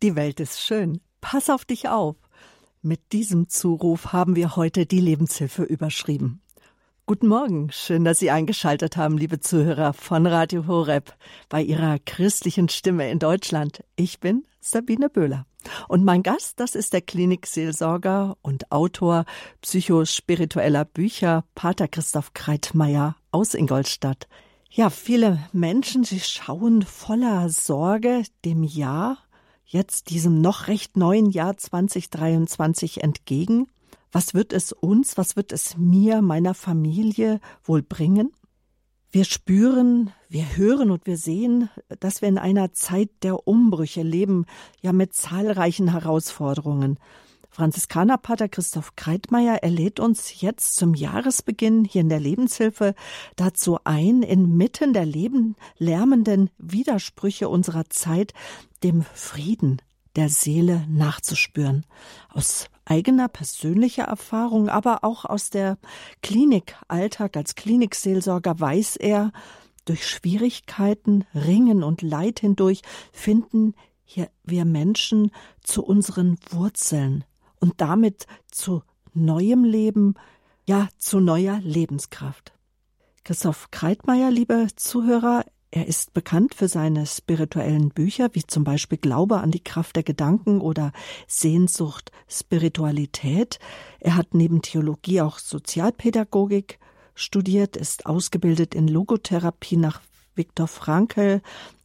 Die Welt ist schön. Pass auf dich auf. Mit diesem Zuruf haben wir heute die Lebenshilfe überschrieben. Guten Morgen, schön, dass Sie eingeschaltet haben, liebe Zuhörer von Radio Horeb, bei Ihrer christlichen Stimme in Deutschland. Ich bin Sabine Böhler. Und mein Gast, das ist der Klinikseelsorger und Autor psychospiritueller Bücher, Pater Christoph Kreitmeier aus Ingolstadt. Ja, viele Menschen, sie schauen voller Sorge dem Jahr jetzt diesem noch recht neuen Jahr 2023 entgegen? Was wird es uns, was wird es mir, meiner Familie wohl bringen? Wir spüren, wir hören und wir sehen, dass wir in einer Zeit der Umbrüche leben, ja mit zahlreichen Herausforderungen. Franziskanerpater Christoph Kreitmeier, er lädt uns jetzt zum Jahresbeginn hier in der Lebenshilfe dazu ein, inmitten der leben, lärmenden Widersprüche unserer Zeit dem Frieden der Seele nachzuspüren. Aus eigener persönlicher Erfahrung, aber auch aus der Klinikalltag als Klinikseelsorger weiß er, durch Schwierigkeiten, Ringen und Leid hindurch finden hier wir Menschen zu unseren Wurzeln, und damit zu neuem Leben, ja, zu neuer Lebenskraft. Christoph Kreitmeier, liebe Zuhörer, er ist bekannt für seine spirituellen Bücher, wie zum Beispiel Glaube an die Kraft der Gedanken oder Sehnsucht, Spiritualität. Er hat neben Theologie auch Sozialpädagogik studiert, ist ausgebildet in Logotherapie nach Viktor Frankl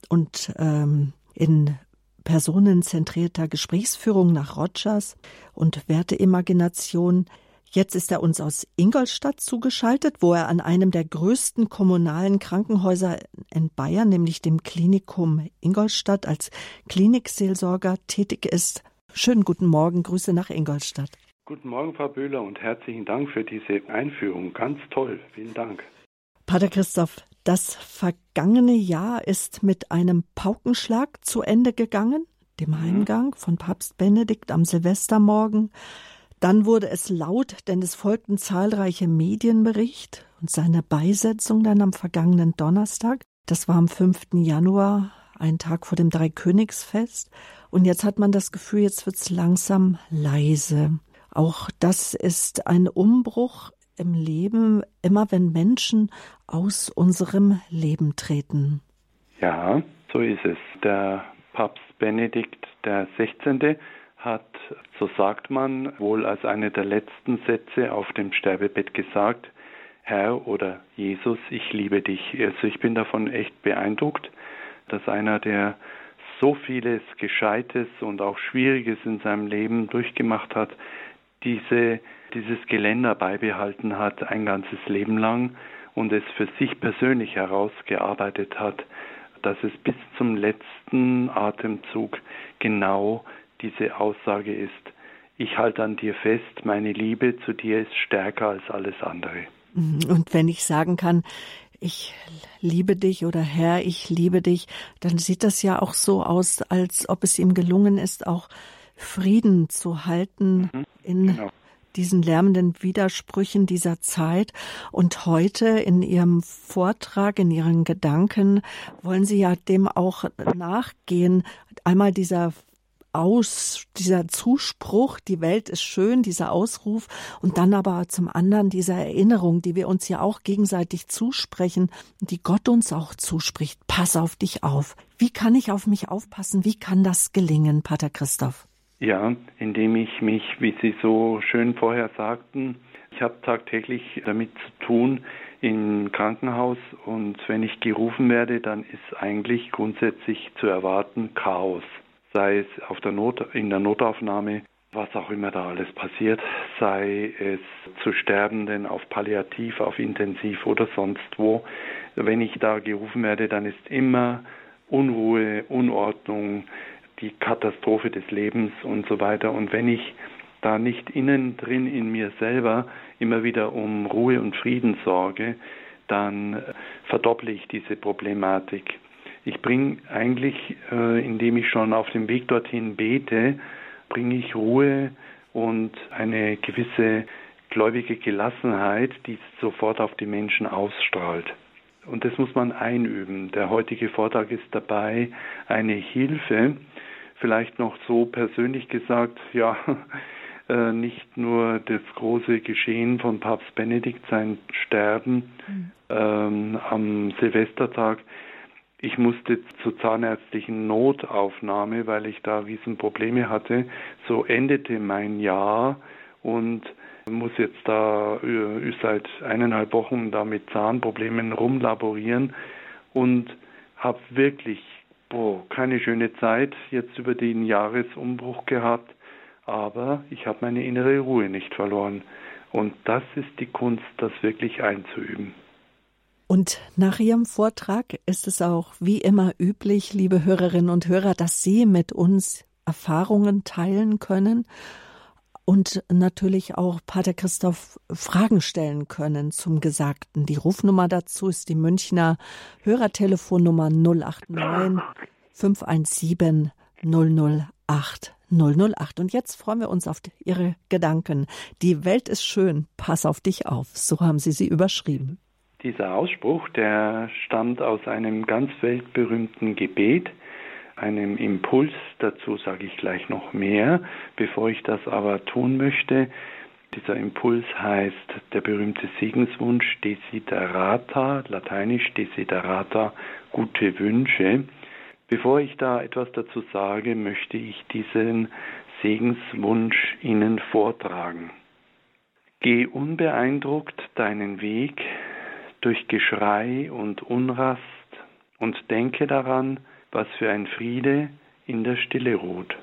und ähm, in personenzentrierter Gesprächsführung nach Rogers und Werteimagination. Jetzt ist er uns aus Ingolstadt zugeschaltet, wo er an einem der größten kommunalen Krankenhäuser in Bayern, nämlich dem Klinikum Ingolstadt, als Klinikseelsorger tätig ist. Schönen guten Morgen, Grüße nach Ingolstadt. Guten Morgen, Frau Böhler, und herzlichen Dank für diese Einführung. Ganz toll. Vielen Dank. Pater Christoph, das vergangene Jahr ist mit einem Paukenschlag zu Ende gegangen, dem mhm. Heimgang von Papst Benedikt am Silvestermorgen. Dann wurde es laut, denn es folgten zahlreiche Medienbericht und seine Beisetzung dann am vergangenen Donnerstag. Das war am 5. Januar, ein Tag vor dem Dreikönigsfest. Und jetzt hat man das Gefühl, jetzt wird's langsam leise. Auch das ist ein Umbruch im Leben, immer wenn Menschen aus unserem Leben treten. Ja, so ist es. Der Papst Benedikt der 16. hat, so sagt man, wohl als eine der letzten Sätze auf dem Sterbebett gesagt, Herr oder Jesus, ich liebe dich. Also ich bin davon echt beeindruckt, dass einer, der so vieles Gescheites und auch Schwieriges in seinem Leben durchgemacht hat, diese dieses Geländer beibehalten hat ein ganzes Leben lang und es für sich persönlich herausgearbeitet hat, dass es bis zum letzten Atemzug genau diese Aussage ist. Ich halte an dir fest, meine Liebe zu dir ist stärker als alles andere. Mhm. Und wenn ich sagen kann, ich liebe dich oder Herr, ich liebe dich, dann sieht das ja auch so aus, als ob es ihm gelungen ist, auch Frieden zu halten mhm, in genau diesen lärmenden Widersprüchen dieser Zeit. Und heute in Ihrem Vortrag, in Ihren Gedanken, wollen Sie ja dem auch nachgehen. Einmal dieser aus, dieser Zuspruch, die Welt ist schön, dieser Ausruf und dann aber zum anderen diese Erinnerung, die wir uns ja auch gegenseitig zusprechen, die Gott uns auch zuspricht. Pass auf dich auf. Wie kann ich auf mich aufpassen? Wie kann das gelingen, Pater Christoph? Ja, indem ich mich, wie Sie so schön vorher sagten, ich habe tagtäglich damit zu tun im Krankenhaus und wenn ich gerufen werde, dann ist eigentlich grundsätzlich zu erwarten Chaos. Sei es auf der Not, in der Notaufnahme, was auch immer da alles passiert, sei es zu Sterbenden auf Palliativ, auf Intensiv oder sonst wo. Wenn ich da gerufen werde, dann ist immer Unruhe, Unordnung, die Katastrophe des Lebens und so weiter. Und wenn ich da nicht innen drin in mir selber immer wieder um Ruhe und Frieden sorge, dann verdopple ich diese Problematik. Ich bringe eigentlich, äh, indem ich schon auf dem Weg dorthin bete, bringe ich Ruhe und eine gewisse gläubige Gelassenheit, die sofort auf die Menschen ausstrahlt. Und das muss man einüben. Der heutige Vortrag ist dabei eine Hilfe, vielleicht noch so persönlich gesagt, ja, äh, nicht nur das große Geschehen von Papst Benedikt, sein Sterben mhm. ähm, am Silvestertag. Ich musste zur zahnärztlichen Notaufnahme, weil ich da Riesenprobleme hatte. So endete mein Jahr und muss jetzt da äh, seit eineinhalb Wochen da mit Zahnproblemen rumlaborieren und habe wirklich boah, keine schöne Zeit jetzt über den Jahresumbruch gehabt, aber ich habe meine innere Ruhe nicht verloren. Und das ist die Kunst, das wirklich einzuüben. Und nach Ihrem Vortrag ist es auch wie immer üblich, liebe Hörerinnen und Hörer, dass Sie mit uns Erfahrungen teilen können und natürlich auch Pater Christoph Fragen stellen können zum Gesagten. Die Rufnummer dazu ist die Münchner Hörertelefonnummer 089 517 008 008. Und jetzt freuen wir uns auf Ihre Gedanken. Die Welt ist schön, pass auf dich auf. So haben Sie sie überschrieben. Dieser Ausspruch, der stammt aus einem ganz weltberühmten Gebet, einem Impuls, dazu sage ich gleich noch mehr. Bevor ich das aber tun möchte, dieser Impuls heißt der berühmte Segenswunsch Desiderata, lateinisch Desiderata, gute Wünsche. Bevor ich da etwas dazu sage, möchte ich diesen Segenswunsch Ihnen vortragen. Geh unbeeindruckt deinen Weg durch Geschrei und Unrast und denke daran, was für ein Friede in der Stille ruht.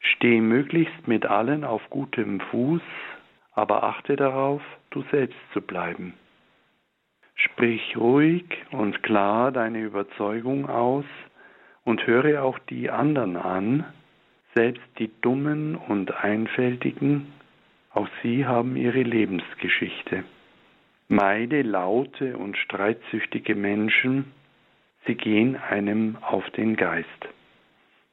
Steh möglichst mit allen auf gutem Fuß, aber achte darauf, du selbst zu bleiben. Sprich ruhig und klar deine Überzeugung aus und höre auch die anderen an, selbst die Dummen und Einfältigen, auch sie haben ihre Lebensgeschichte. Meide laute und streitsüchtige Menschen, sie gehen einem auf den Geist.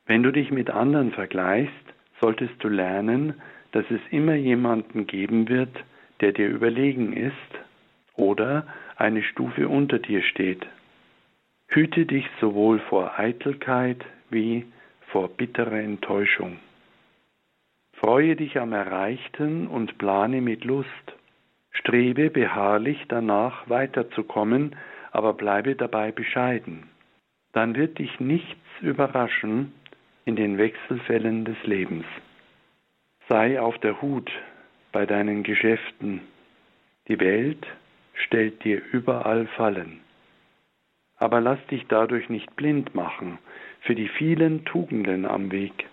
Wenn du dich mit anderen vergleichst, solltest du lernen, dass es immer jemanden geben wird, der dir überlegen ist oder eine Stufe unter dir steht. Hüte dich sowohl vor Eitelkeit wie vor bitterer Enttäuschung. Freue dich am Erreichten und plane mit Lust. Strebe beharrlich danach weiterzukommen, aber bleibe dabei bescheiden. Dann wird dich nichts überraschen in den Wechselfällen des Lebens. Sei auf der Hut bei deinen Geschäften. Die Welt stellt dir überall Fallen. Aber lass dich dadurch nicht blind machen für die vielen Tugenden am Weg.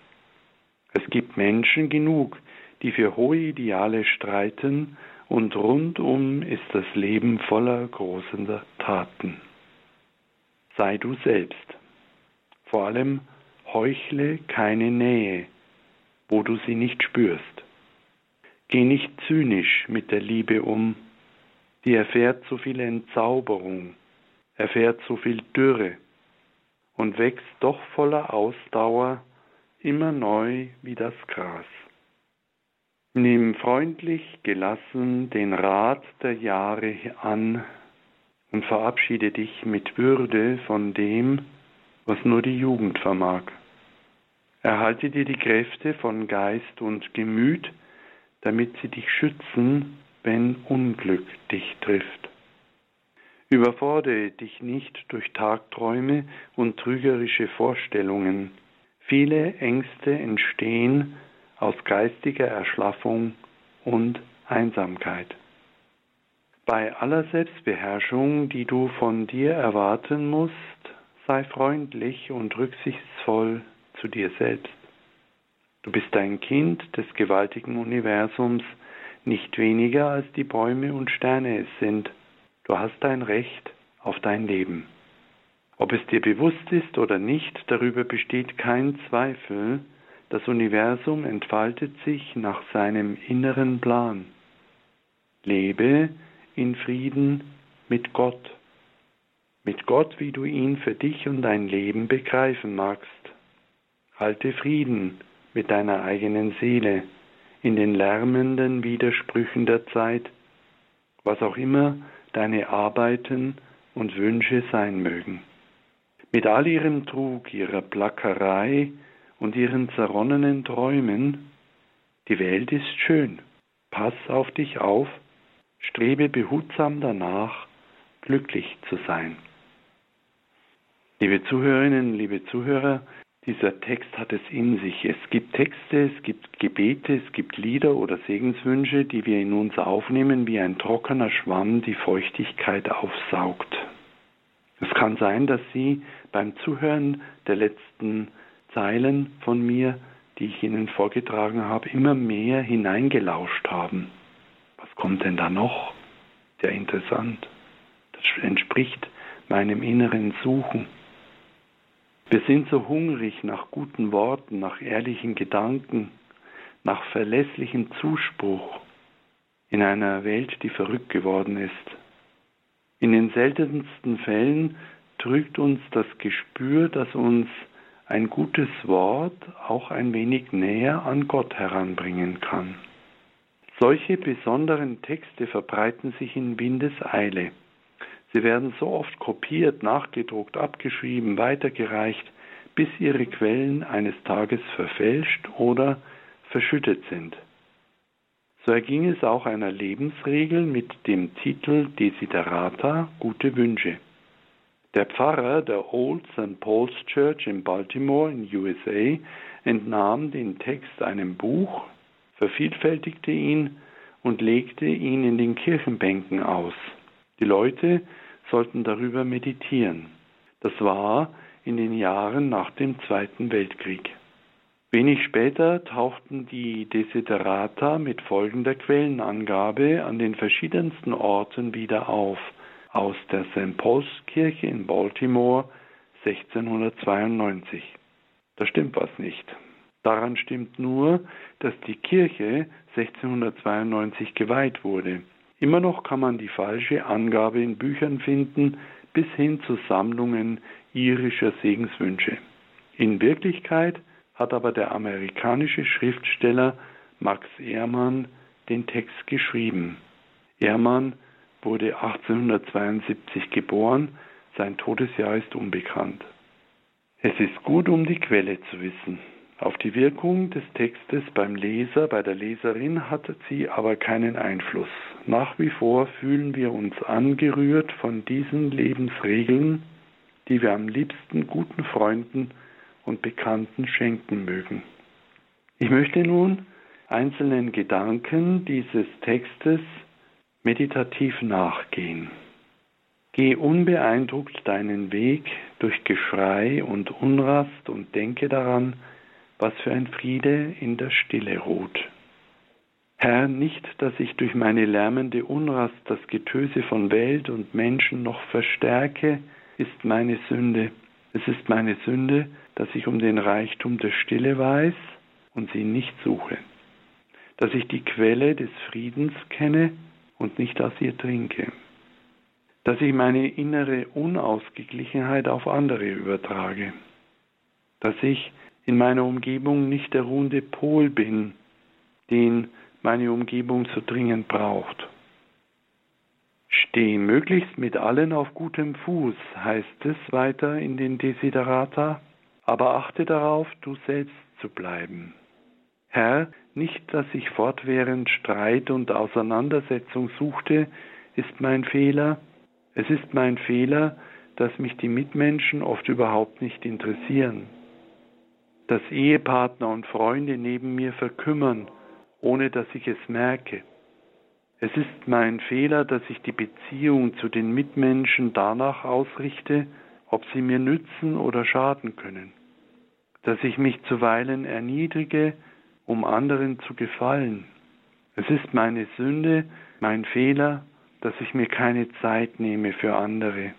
Es gibt Menschen genug, die für hohe Ideale streiten und rundum ist das Leben voller großer Taten. Sei du selbst. Vor allem heuchle keine Nähe, wo du sie nicht spürst. Geh nicht zynisch mit der Liebe um, die erfährt so viel Entzauberung, erfährt so viel Dürre und wächst doch voller Ausdauer immer neu wie das Gras. Nimm freundlich, gelassen den Rat der Jahre an und verabschiede dich mit Würde von dem, was nur die Jugend vermag. Erhalte dir die Kräfte von Geist und Gemüt, damit sie dich schützen, wenn Unglück dich trifft. Überfordere dich nicht durch Tagträume und trügerische Vorstellungen. Viele Ängste entstehen aus geistiger Erschlaffung und Einsamkeit. Bei aller Selbstbeherrschung, die du von dir erwarten musst, sei freundlich und rücksichtsvoll zu dir selbst. Du bist ein Kind des gewaltigen Universums, nicht weniger als die Bäume und Sterne es sind. Du hast dein Recht auf dein Leben. Ob es dir bewusst ist oder nicht, darüber besteht kein Zweifel, das Universum entfaltet sich nach seinem inneren Plan. Lebe in Frieden mit Gott, mit Gott, wie du ihn für dich und dein Leben begreifen magst. Halte Frieden mit deiner eigenen Seele in den lärmenden Widersprüchen der Zeit, was auch immer deine Arbeiten und Wünsche sein mögen. Mit all ihrem Trug, ihrer Plackerei und ihren zerronnenen Träumen, die Welt ist schön, pass auf dich auf, strebe behutsam danach, glücklich zu sein. Liebe Zuhörerinnen, liebe Zuhörer, dieser Text hat es in sich. Es gibt Texte, es gibt Gebete, es gibt Lieder oder Segenswünsche, die wir in uns aufnehmen, wie ein trockener Schwamm die Feuchtigkeit aufsaugt. Es kann sein, dass Sie beim Zuhören der letzten Zeilen von mir, die ich Ihnen vorgetragen habe, immer mehr hineingelauscht haben. Was kommt denn da noch? Sehr interessant. Das entspricht meinem inneren Suchen. Wir sind so hungrig nach guten Worten, nach ehrlichen Gedanken, nach verlässlichem Zuspruch in einer Welt, die verrückt geworden ist. In den seltensten Fällen trügt uns das Gespür, dass uns ein gutes Wort auch ein wenig näher an Gott heranbringen kann. Solche besonderen Texte verbreiten sich in Windeseile. Sie werden so oft kopiert, nachgedruckt, abgeschrieben, weitergereicht, bis ihre Quellen eines Tages verfälscht oder verschüttet sind. So erging es auch einer Lebensregel mit dem Titel Desiderata Gute Wünsche. Der Pfarrer der Old St. Paul's Church in Baltimore in USA entnahm den Text einem Buch, vervielfältigte ihn und legte ihn in den Kirchenbänken aus. Die Leute sollten darüber meditieren. Das war in den Jahren nach dem Zweiten Weltkrieg. Wenig später tauchten die Desiderata mit folgender Quellenangabe an den verschiedensten Orten wieder auf. Aus der St. Paul's Kirche in Baltimore 1692. Da stimmt was nicht. Daran stimmt nur, dass die Kirche 1692 geweiht wurde. Immer noch kann man die falsche Angabe in Büchern finden, bis hin zu Sammlungen irischer Segenswünsche. In Wirklichkeit hat aber der amerikanische Schriftsteller Max Ehrmann den Text geschrieben. Ehrmann wurde 1872 geboren, sein Todesjahr ist unbekannt. Es ist gut, um die Quelle zu wissen. Auf die Wirkung des Textes beim Leser, bei der Leserin hat sie aber keinen Einfluss. Nach wie vor fühlen wir uns angerührt von diesen Lebensregeln, die wir am liebsten guten Freunden und Bekannten schenken mögen. Ich möchte nun einzelnen Gedanken dieses Textes meditativ nachgehen. Geh unbeeindruckt deinen Weg durch Geschrei und Unrast und denke daran, was für ein Friede in der Stille ruht. Herr, nicht, dass ich durch meine lärmende Unrast das Getöse von Welt und Menschen noch verstärke, ist meine Sünde. Es ist meine Sünde, dass ich um den Reichtum der Stille weiß und sie nicht suche, dass ich die Quelle des Friedens kenne und nicht aus ihr trinke, dass ich meine innere Unausgeglichenheit auf andere übertrage, dass ich in meiner Umgebung nicht der ruhende Pol bin, den meine Umgebung so dringend braucht. Steh möglichst mit allen auf gutem Fuß, heißt es weiter in den Desiderata, aber achte darauf, du selbst zu bleiben. Herr, nicht, dass ich fortwährend Streit und Auseinandersetzung suchte, ist mein Fehler. Es ist mein Fehler, dass mich die Mitmenschen oft überhaupt nicht interessieren dass Ehepartner und Freunde neben mir verkümmern, ohne dass ich es merke. Es ist mein Fehler, dass ich die Beziehung zu den Mitmenschen danach ausrichte, ob sie mir nützen oder schaden können, dass ich mich zuweilen erniedrige, um anderen zu gefallen. Es ist meine Sünde, mein Fehler, dass ich mir keine Zeit nehme für andere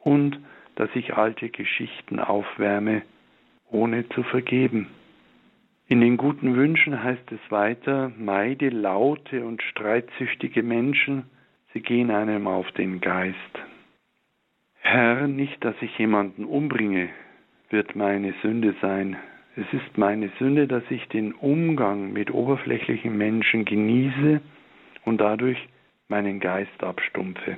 und dass ich alte Geschichten aufwärme, ohne zu vergeben. In den guten Wünschen heißt es weiter, meide laute und streitsüchtige Menschen, sie gehen einem auf den Geist. Herr, nicht, dass ich jemanden umbringe, wird meine Sünde sein. Es ist meine Sünde, dass ich den Umgang mit oberflächlichen Menschen genieße und dadurch meinen Geist abstumpfe.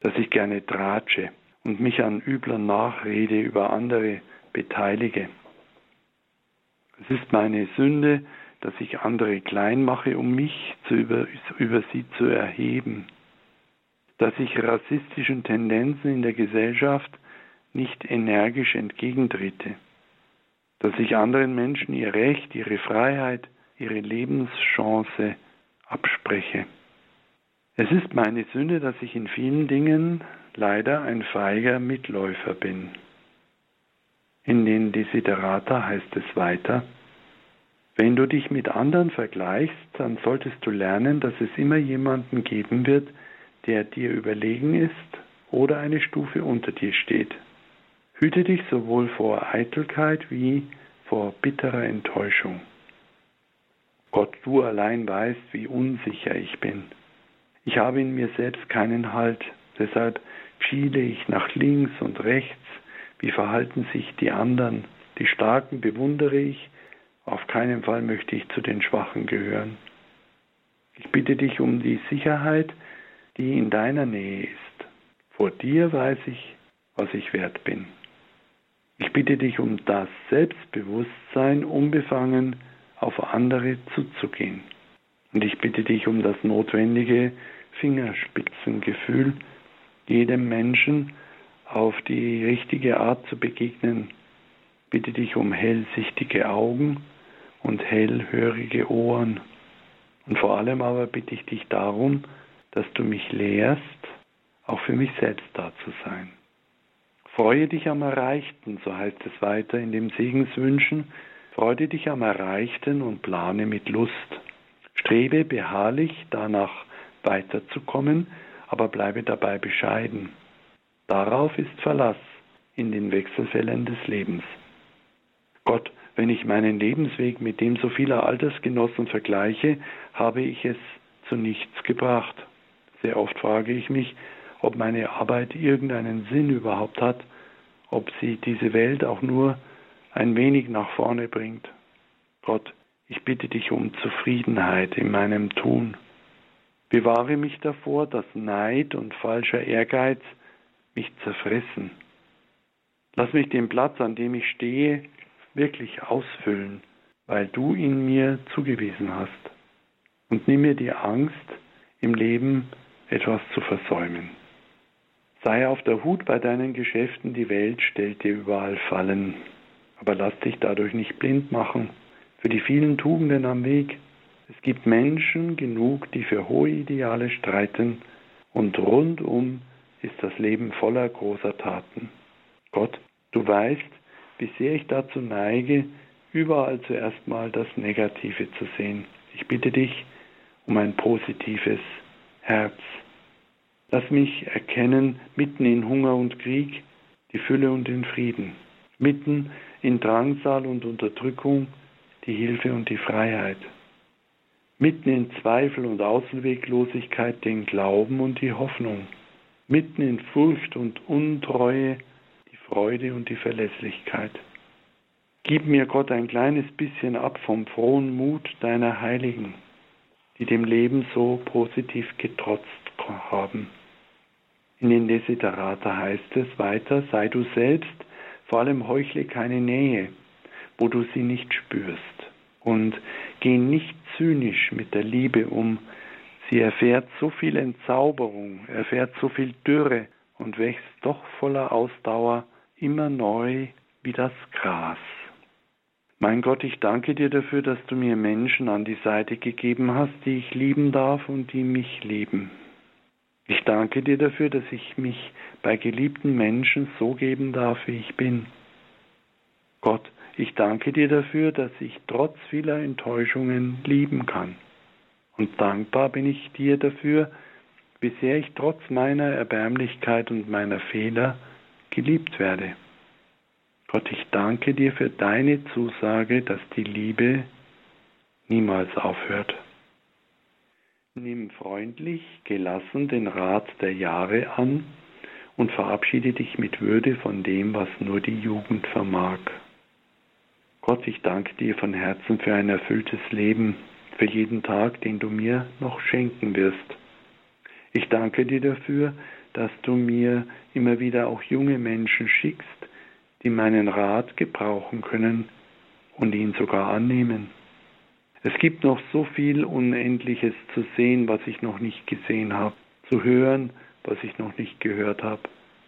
Dass ich gerne tratsche und mich an übler Nachrede über andere beteilige. Es ist meine Sünde, dass ich andere klein mache, um mich über, über sie zu erheben. Dass ich rassistischen Tendenzen in der Gesellschaft nicht energisch entgegentrete. Dass ich anderen Menschen ihr Recht, ihre Freiheit, ihre Lebenschance abspreche. Es ist meine Sünde, dass ich in vielen Dingen leider ein feiger Mitläufer bin. In den Desiderata heißt es weiter, wenn du dich mit anderen vergleichst, dann solltest du lernen, dass es immer jemanden geben wird, der dir überlegen ist oder eine Stufe unter dir steht. Hüte dich sowohl vor Eitelkeit wie vor bitterer Enttäuschung. Gott, du allein weißt, wie unsicher ich bin. Ich habe in mir selbst keinen Halt, deshalb schiele ich nach links und rechts, wie verhalten sich die anderen, die Starken bewundere ich, auf keinen Fall möchte ich zu den Schwachen gehören. Ich bitte dich um die Sicherheit, die in deiner Nähe ist. Vor dir weiß ich, was ich wert bin. Ich bitte dich um das Selbstbewusstsein, unbefangen auf andere zuzugehen. Und ich bitte dich um das notwendige Fingerspitzengefühl, jedem Menschen auf die richtige Art zu begegnen. Bitte dich um hellsichtige Augen und hellhörige Ohren. Und vor allem aber bitte ich dich darum, dass du mich lehrst, auch für mich selbst da zu sein. Freue dich am Erreichten, so heißt es weiter in dem Segenswünschen, freue dich am Erreichten und plane mit Lust. Strebe beharrlich danach weiterzukommen, aber bleibe dabei bescheiden. Darauf ist Verlass in den Wechselfällen des Lebens. Gott, wenn ich meinen Lebensweg mit dem so vieler Altersgenossen vergleiche, habe ich es zu nichts gebracht. Sehr oft frage ich mich, ob meine Arbeit irgendeinen Sinn überhaupt hat, ob sie diese Welt auch nur ein wenig nach vorne bringt. Gott, ich bitte dich um Zufriedenheit in meinem Tun. Bewahre mich davor, dass Neid und falscher Ehrgeiz mich zerfressen. Lass mich den Platz, an dem ich stehe, wirklich ausfüllen, weil du ihn mir zugewiesen hast. Und nimm mir die Angst, im Leben etwas zu versäumen. Sei auf der Hut bei deinen Geschäften, die Welt stellt dir überall Fallen. Aber lass dich dadurch nicht blind machen für die vielen Tugenden am Weg. Es gibt Menschen genug, die für hohe Ideale streiten, und rundum ist das Leben voller großer Taten. Gott, du weißt, wie sehr ich dazu neige, überall zuerst mal das Negative zu sehen. Ich bitte dich um ein positives Herz. Lass mich erkennen, mitten in Hunger und Krieg, die Fülle und den Frieden, mitten in Drangsal und Unterdrückung, die Hilfe und die Freiheit, mitten in Zweifel und Außenweglosigkeit den Glauben und die Hoffnung, mitten in Furcht und Untreue die Freude und die Verlässlichkeit. Gib mir Gott ein kleines bisschen ab vom frohen Mut deiner Heiligen, die dem Leben so positiv getrotzt haben. In den Desiderata heißt es weiter, sei du selbst, vor allem heuchle keine Nähe, wo du sie nicht spürst. Und geh nicht zynisch mit der Liebe um. Sie erfährt so viel Entzauberung, erfährt so viel Dürre und wächst doch voller Ausdauer immer neu wie das Gras. Mein Gott, ich danke dir dafür, dass du mir Menschen an die Seite gegeben hast, die ich lieben darf und die mich lieben. Ich danke dir dafür, dass ich mich bei geliebten Menschen so geben darf, wie ich bin. Gott, ich danke dir dafür, dass ich trotz vieler Enttäuschungen lieben kann. Und dankbar bin ich dir dafür, wie sehr ich trotz meiner Erbärmlichkeit und meiner Fehler geliebt werde. Gott, ich danke dir für deine Zusage, dass die Liebe niemals aufhört. Nimm freundlich, gelassen den Rat der Jahre an und verabschiede dich mit Würde von dem, was nur die Jugend vermag. Gott, ich danke dir von Herzen für ein erfülltes Leben, für jeden Tag, den du mir noch schenken wirst. Ich danke dir dafür, dass du mir immer wieder auch junge Menschen schickst, die meinen Rat gebrauchen können und ihn sogar annehmen. Es gibt noch so viel Unendliches zu sehen, was ich noch nicht gesehen habe, zu hören, was ich noch nicht gehört habe,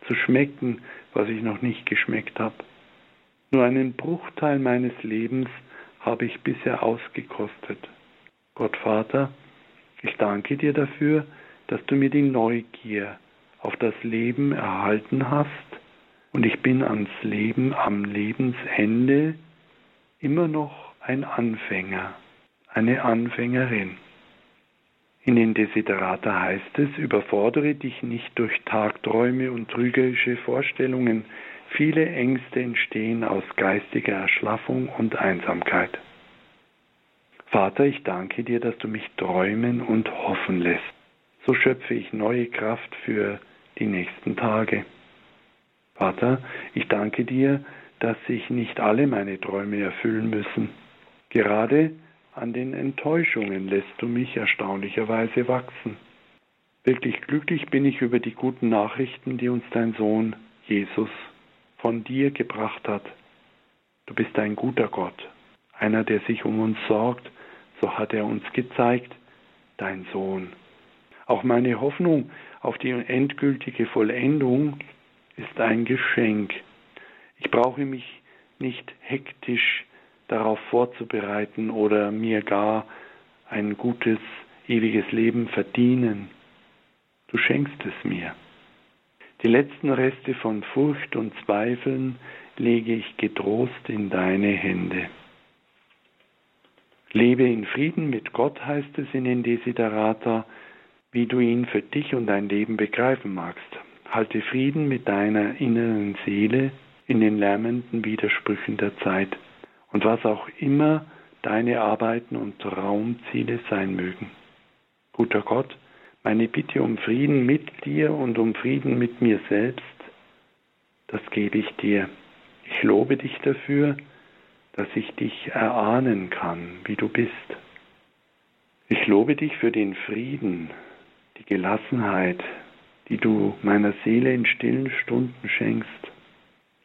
zu schmecken, was ich noch nicht geschmeckt habe. Nur einen Bruchteil meines Lebens habe ich bisher ausgekostet. Gott Vater, ich danke dir dafür, dass du mir die Neugier auf das Leben erhalten hast und ich bin ans Leben am Lebensende immer noch ein Anfänger, eine Anfängerin. In den Desiderata heißt es, überfordere dich nicht durch Tagträume und trügerische Vorstellungen, viele Ängste entstehen aus geistiger Erschlaffung und Einsamkeit. Vater, ich danke dir, dass du mich träumen und hoffen lässt. So schöpfe ich neue Kraft für die nächsten Tage. Vater, ich danke dir, dass sich nicht alle meine Träume erfüllen müssen. Gerade an den Enttäuschungen lässt du mich erstaunlicherweise wachsen. Wirklich glücklich bin ich über die guten Nachrichten, die uns dein Sohn Jesus von dir gebracht hat. Du bist ein guter Gott, einer, der sich um uns sorgt, so hat er uns gezeigt, dein Sohn. Auch meine Hoffnung auf die endgültige Vollendung ist ein Geschenk. Ich brauche mich nicht hektisch darauf vorzubereiten oder mir gar ein gutes, ewiges Leben verdienen. Du schenkst es mir. Die letzten Reste von Furcht und Zweifeln lege ich getrost in deine Hände. Lebe in Frieden mit Gott, heißt es in den Desiderata, wie du ihn für dich und dein Leben begreifen magst. Halte Frieden mit deiner inneren Seele in den lärmenden Widersprüchen der Zeit und was auch immer deine Arbeiten und Traumziele sein mögen. Guter Gott, meine Bitte um Frieden mit dir und um Frieden mit mir selbst, das gebe ich dir. Ich lobe dich dafür, dass ich dich erahnen kann, wie du bist. Ich lobe dich für den Frieden, die Gelassenheit, die du meiner Seele in stillen Stunden schenkst,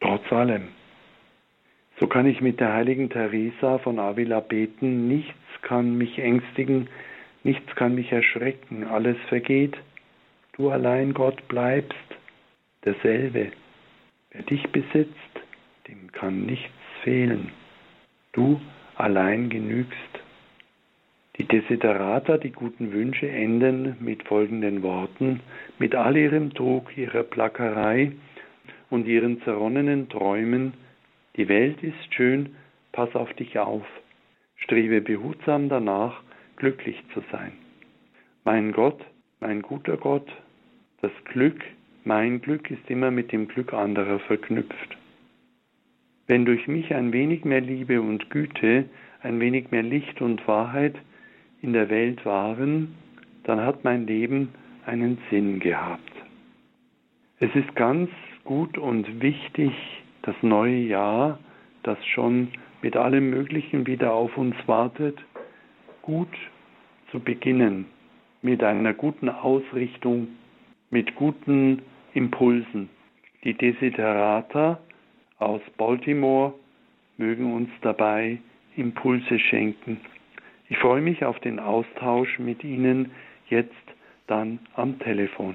trotz allem. So kann ich mit der heiligen Teresa von Avila beten, nichts kann mich ängstigen, nichts kann mich erschrecken, alles vergeht, du allein Gott bleibst derselbe. Wer dich besitzt, dem kann nichts fehlen. Du allein genügst. Die Desiderata, die guten Wünsche, enden mit folgenden Worten. Mit all ihrem Druck, ihrer Plackerei und ihren zerronnenen Träumen, die Welt ist schön, pass auf dich auf. Strebe behutsam danach, glücklich zu sein. Mein Gott, mein guter Gott, das Glück, mein Glück ist immer mit dem Glück anderer verknüpft. Wenn durch mich ein wenig mehr Liebe und Güte, ein wenig mehr Licht und Wahrheit in der Welt waren, dann hat mein Leben einen Sinn gehabt. Es ist ganz gut und wichtig, das neue Jahr, das schon mit allem Möglichen wieder auf uns wartet, gut zu beginnen, mit einer guten Ausrichtung, mit guten Impulsen. Die Desiderata aus Baltimore mögen uns dabei Impulse schenken. Ich freue mich auf den Austausch mit Ihnen jetzt dann am Telefon.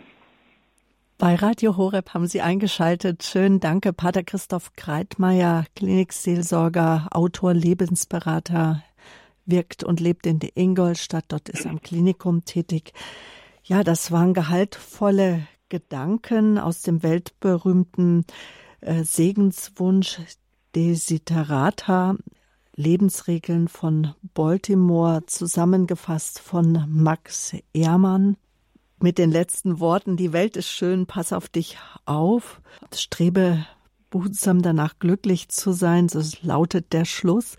Bei Radio Horeb haben Sie eingeschaltet. Schön, danke, Pater Christoph Kreitmeier, Klinikseelsorger, Autor, Lebensberater, wirkt und lebt in der Ingolstadt. Dort ist am Klinikum tätig. Ja, das waren gehaltvolle Gedanken aus dem weltberühmten äh, Segenswunsch Desiderata Lebensregeln von Baltimore zusammengefasst von Max Ehrmann mit den letzten Worten, die Welt ist schön, pass auf dich auf, strebe behutsam danach glücklich zu sein, so lautet der Schluss.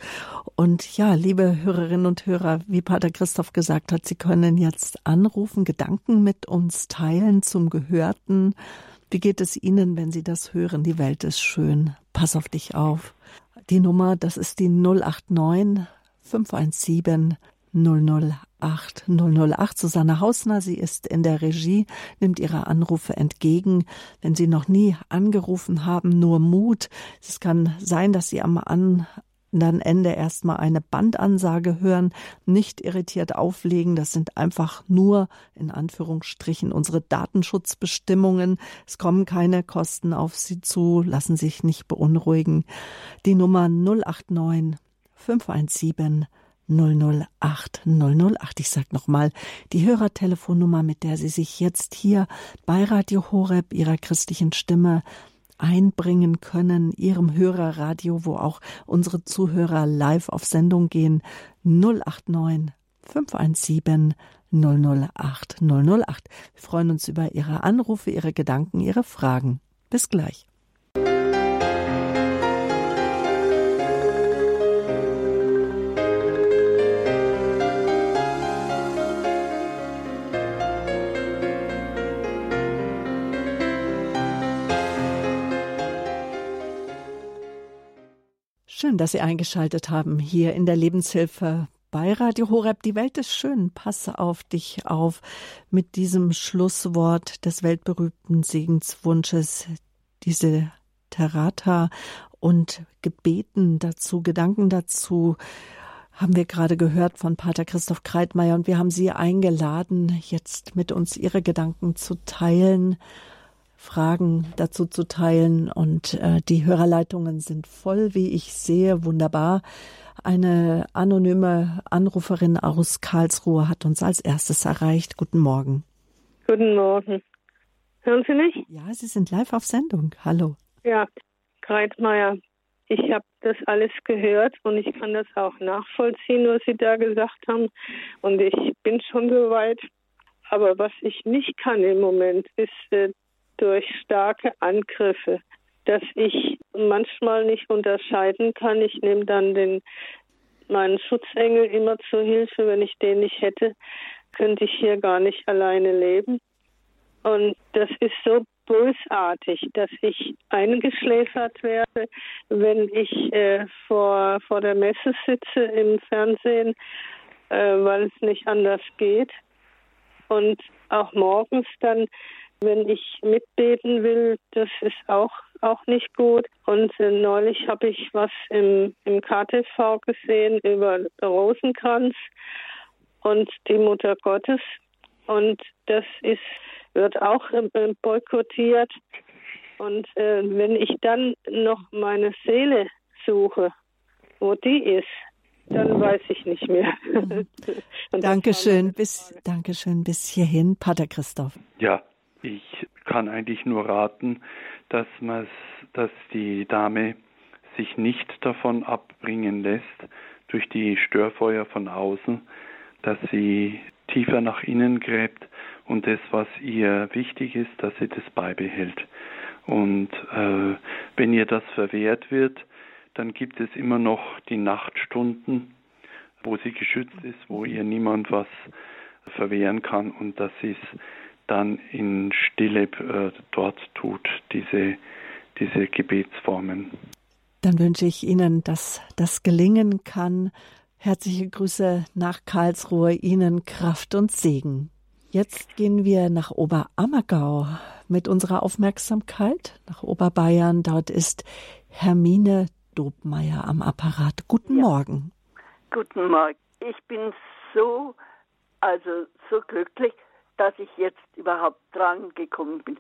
Und ja, liebe Hörerinnen und Hörer, wie Pater Christoph gesagt hat, Sie können jetzt anrufen, Gedanken mit uns teilen zum Gehörten. Wie geht es Ihnen, wenn Sie das hören? Die Welt ist schön. Pass auf dich auf. Die Nummer, das ist die 089 517 008 008. Susanne Hausner, sie ist in der Regie, nimmt ihre Anrufe entgegen. Wenn Sie noch nie angerufen haben, nur Mut. Es kann sein, dass Sie am An dann Ende erstmal eine Bandansage hören, nicht irritiert auflegen. Das sind einfach nur in Anführungsstrichen unsere Datenschutzbestimmungen. Es kommen keine Kosten auf Sie zu, lassen sich nicht beunruhigen. Die Nummer 089 517 008 008. Ich sag nochmal die Hörertelefonnummer, mit der Sie sich jetzt hier bei Radio Horeb Ihrer christlichen Stimme einbringen können, Ihrem Hörerradio, wo auch unsere Zuhörer live auf Sendung gehen. 089 517 008 008. Wir freuen uns über Ihre Anrufe, Ihre Gedanken, Ihre Fragen. Bis gleich. Schön, dass Sie eingeschaltet haben hier in der Lebenshilfe bei Radio Horeb. Die Welt ist schön. Passe auf dich auf mit diesem Schlusswort des weltberühmten Segenswunsches, diese Terrata und Gebeten dazu, Gedanken dazu haben wir gerade gehört von Pater Christoph Kreitmeier und wir haben Sie eingeladen, jetzt mit uns Ihre Gedanken zu teilen Fragen dazu zu teilen. Und äh, die Hörerleitungen sind voll, wie ich sehe. Wunderbar. Eine anonyme Anruferin aus Karlsruhe hat uns als erstes erreicht. Guten Morgen. Guten Morgen. Hören Sie mich? Ja, Sie sind live auf Sendung. Hallo. Ja, Kreitmeier. Ich habe das alles gehört und ich kann das auch nachvollziehen, was Sie da gesagt haben. Und ich bin schon soweit. Aber was ich nicht kann im Moment, ist äh, durch starke Angriffe, dass ich manchmal nicht unterscheiden kann. Ich nehme dann den, meinen Schutzengel immer zur Hilfe. Wenn ich den nicht hätte, könnte ich hier gar nicht alleine leben. Und das ist so bösartig, dass ich eingeschläfert werde, wenn ich äh, vor, vor der Messe sitze im Fernsehen, äh, weil es nicht anders geht. Und auch morgens dann wenn ich mitbeten will, das ist auch, auch nicht gut. Und äh, neulich habe ich was im, im KTV gesehen über Rosenkranz und die Mutter Gottes. Und das ist, wird auch äh, boykottiert. Und äh, wenn ich dann noch meine Seele suche, wo die ist, dann weiß ich nicht mehr. Dankeschön, bis, Dankeschön bis hierhin, Pater Christoph. Ja, ich kann eigentlich nur raten, dass, dass die Dame sich nicht davon abbringen lässt durch die Störfeuer von außen, dass sie tiefer nach innen gräbt und das, was ihr wichtig ist, dass sie das beibehält. Und äh, wenn ihr das verwehrt wird, dann gibt es immer noch die Nachtstunden, wo sie geschützt ist, wo ihr niemand was verwehren kann und sie es dann in Stille äh, dort tut, diese, diese Gebetsformen. Dann wünsche ich Ihnen, dass das gelingen kann. Herzliche Grüße nach Karlsruhe, Ihnen Kraft und Segen. Jetzt gehen wir nach Oberammergau mit unserer Aufmerksamkeit nach Oberbayern. Dort ist Hermine Dobmeier am Apparat. Guten ja. Morgen. Guten Morgen. Ich bin so, also so glücklich, dass ich jetzt überhaupt dran gekommen bin.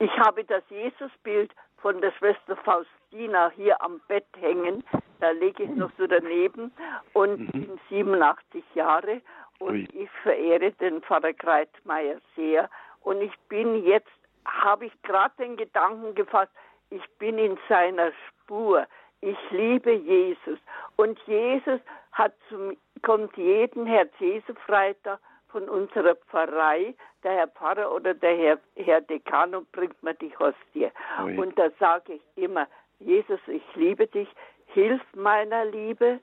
Ich habe das Jesusbild von der Schwester Faustina hier am Bett hängen. Da lege ich noch so daneben und mhm. bin 87 Jahre und ich verehre den Pfarrer Kreitmeier sehr. Und ich bin jetzt, habe ich gerade den Gedanken gefasst, ich bin in seiner Spur. Ich liebe Jesus. Und Jesus hat zum, kommt jeden Herz-Jesu-Freitag von unserer Pfarrei, der Herr Pfarrer oder der Herr, Herr Dekan und bringt mir die Hostie. Ui. Und da sage ich immer, Jesus, ich liebe dich, hilf meiner Liebe,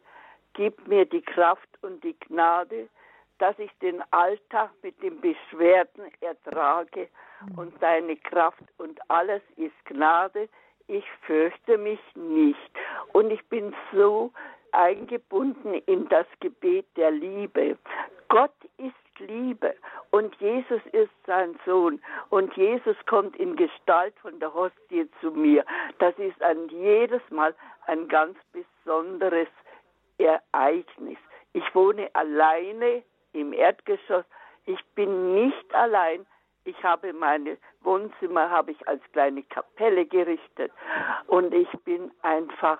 gib mir die Kraft und die Gnade, dass ich den Alltag mit den Beschwerden ertrage und deine Kraft und alles ist Gnade. Ich fürchte mich nicht. Und ich bin so eingebunden in das Gebet der Liebe. Gott ist Liebe und Jesus ist sein Sohn und Jesus kommt in Gestalt von der Hostie zu mir. Das ist ein jedes Mal ein ganz besonderes wohne alleine im Erdgeschoss. Ich bin nicht allein. Ich habe meine Wohnzimmer habe ich als kleine Kapelle gerichtet und ich bin einfach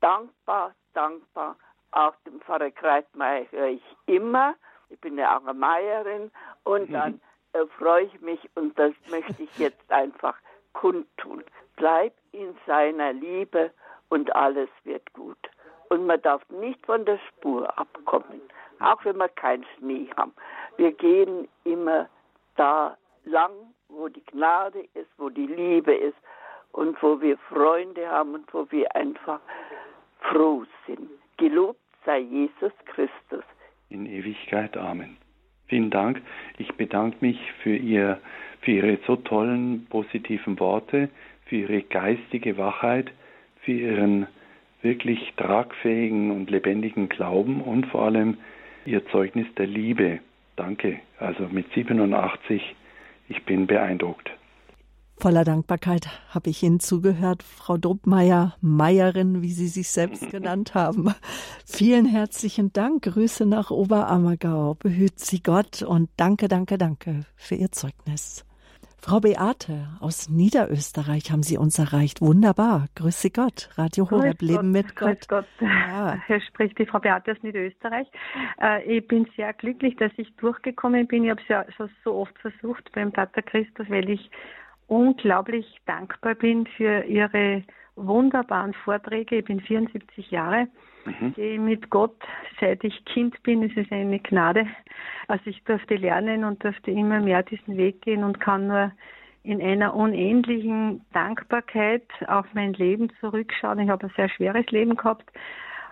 dankbar, dankbar. Auch dem Pfarrer Kreitmeier höre ich immer. Ich bin eine Arameierin und mhm. dann äh, freue ich mich und das möchte ich jetzt einfach kundtun. Bleib in seiner Liebe und alles wird gut. Und man darf nicht von der Spur abkommen, auch wenn wir keinen Schnee haben. Wir gehen immer da lang, wo die Gnade ist, wo die Liebe ist und wo wir Freunde haben und wo wir einfach froh sind. Gelobt sei Jesus Christus. In Ewigkeit. Amen. Vielen Dank. Ich bedanke mich für, ihr, für Ihre so tollen, positiven Worte, für Ihre geistige Wachheit, für Ihren wirklich tragfähigen und lebendigen Glauben und vor allem Ihr Zeugnis der Liebe. Danke. Also mit 87, ich bin beeindruckt. Voller Dankbarkeit habe ich Ihnen zugehört, Frau Druppmeier, Meierin, wie Sie sich selbst genannt haben. Vielen herzlichen Dank. Grüße nach Oberammergau. Behüt Sie Gott und danke, danke, danke für Ihr Zeugnis. Frau Beate aus Niederösterreich haben Sie uns erreicht. Wunderbar. Grüß Sie Gott. Radio Horeb, Leben mit Gott. Grüß Gott. Ja. Hier spricht die Frau Beate aus Niederösterreich. Äh, ich bin sehr glücklich, dass ich durchgekommen bin. Ich habe es ja schon so oft versucht beim Pater Christus, weil ich unglaublich dankbar bin für Ihre wunderbaren Vorträge. Ich bin 74 Jahre mhm. gehe mit Gott, seit ich Kind bin. Es ist eine Gnade. Also ich durfte lernen und durfte immer mehr diesen Weg gehen und kann nur in einer unendlichen Dankbarkeit auf mein Leben zurückschauen. Ich habe ein sehr schweres Leben gehabt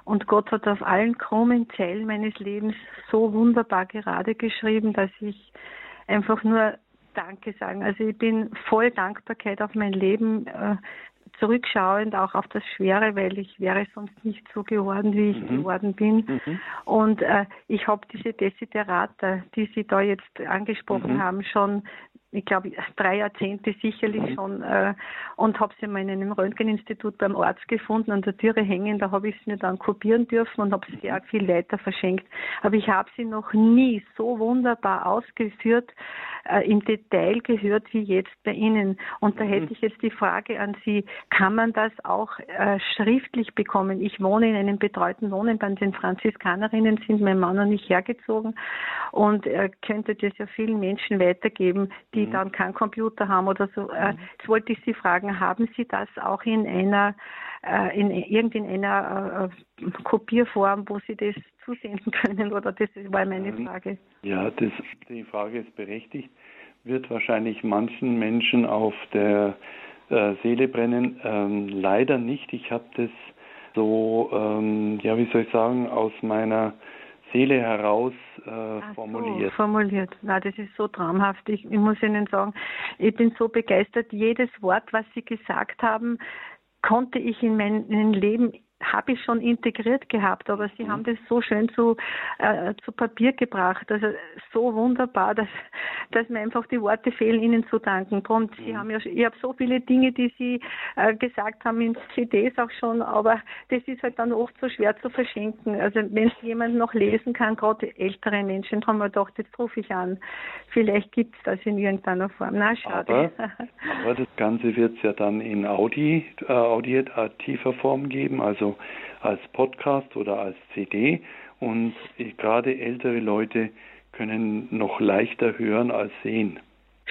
und Gott hat auf allen krummen Zellen meines Lebens so wunderbar gerade geschrieben, dass ich einfach nur Danke sagen. Also ich bin voll Dankbarkeit auf mein Leben. Äh, zurückschauend auch auf das Schwere, weil ich wäre sonst nicht so geworden, wie ich mhm. geworden bin. Mhm. Und äh, ich habe diese Desiderata, die Sie da jetzt angesprochen mhm. haben, schon ich glaube, drei Jahrzehnte sicherlich mhm. schon äh, und habe sie mal in einem Röntgeninstitut beim Arzt gefunden, an der Türe hängen, da habe ich sie mir dann kopieren dürfen und habe sie auch viel weiter verschenkt. Aber ich habe sie noch nie so wunderbar ausgeführt, äh, im Detail gehört wie jetzt bei Ihnen. Und da hätte mhm. ich jetzt die Frage an Sie, kann man das auch äh, schriftlich bekommen? Ich wohne in einem betreuten Wohnen bei den Franziskanerinnen, sind mein Mann und ich hergezogen und äh, könnte das ja vielen Menschen weitergeben, die die mhm. dann keinen Computer haben oder so. Äh, mhm. Jetzt wollte ich Sie fragen, haben Sie das auch in einer, äh, in irgendeiner äh, Kopierform, wo Sie das zusenden können? Oder das war meine Frage. Ja, das, die Frage ist berechtigt. Wird wahrscheinlich manchen Menschen auf der äh, Seele brennen. Ähm, leider nicht. Ich habe das so, ähm, ja, wie soll ich sagen, aus meiner Seele heraus äh, formuliert. So, formuliert. Na, das ist so traumhaft. Ich, ich muss Ihnen sagen, ich bin so begeistert. Jedes Wort, was Sie gesagt haben, konnte ich in mein Leben habe ich schon integriert gehabt, aber Sie mhm. haben das so schön zu, äh, zu Papier gebracht. Also so wunderbar, dass, dass mir einfach die Worte fehlen, Ihnen zu danken. Und Sie mhm. haben ja, ich habe so viele Dinge, die Sie äh, gesagt haben in CDs auch schon, aber das ist halt dann oft so schwer zu verschenken. Also wenn es jemand noch lesen kann, gerade ältere Menschen, haben wir gedacht, jetzt rufe ich an. Vielleicht gibt es das in irgendeiner Form. Na, schade. Aber, aber das Ganze wird es ja dann in Audi, äh, auditiver Form geben, also als Podcast oder als CD. Und gerade ältere Leute können noch leichter hören als sehen.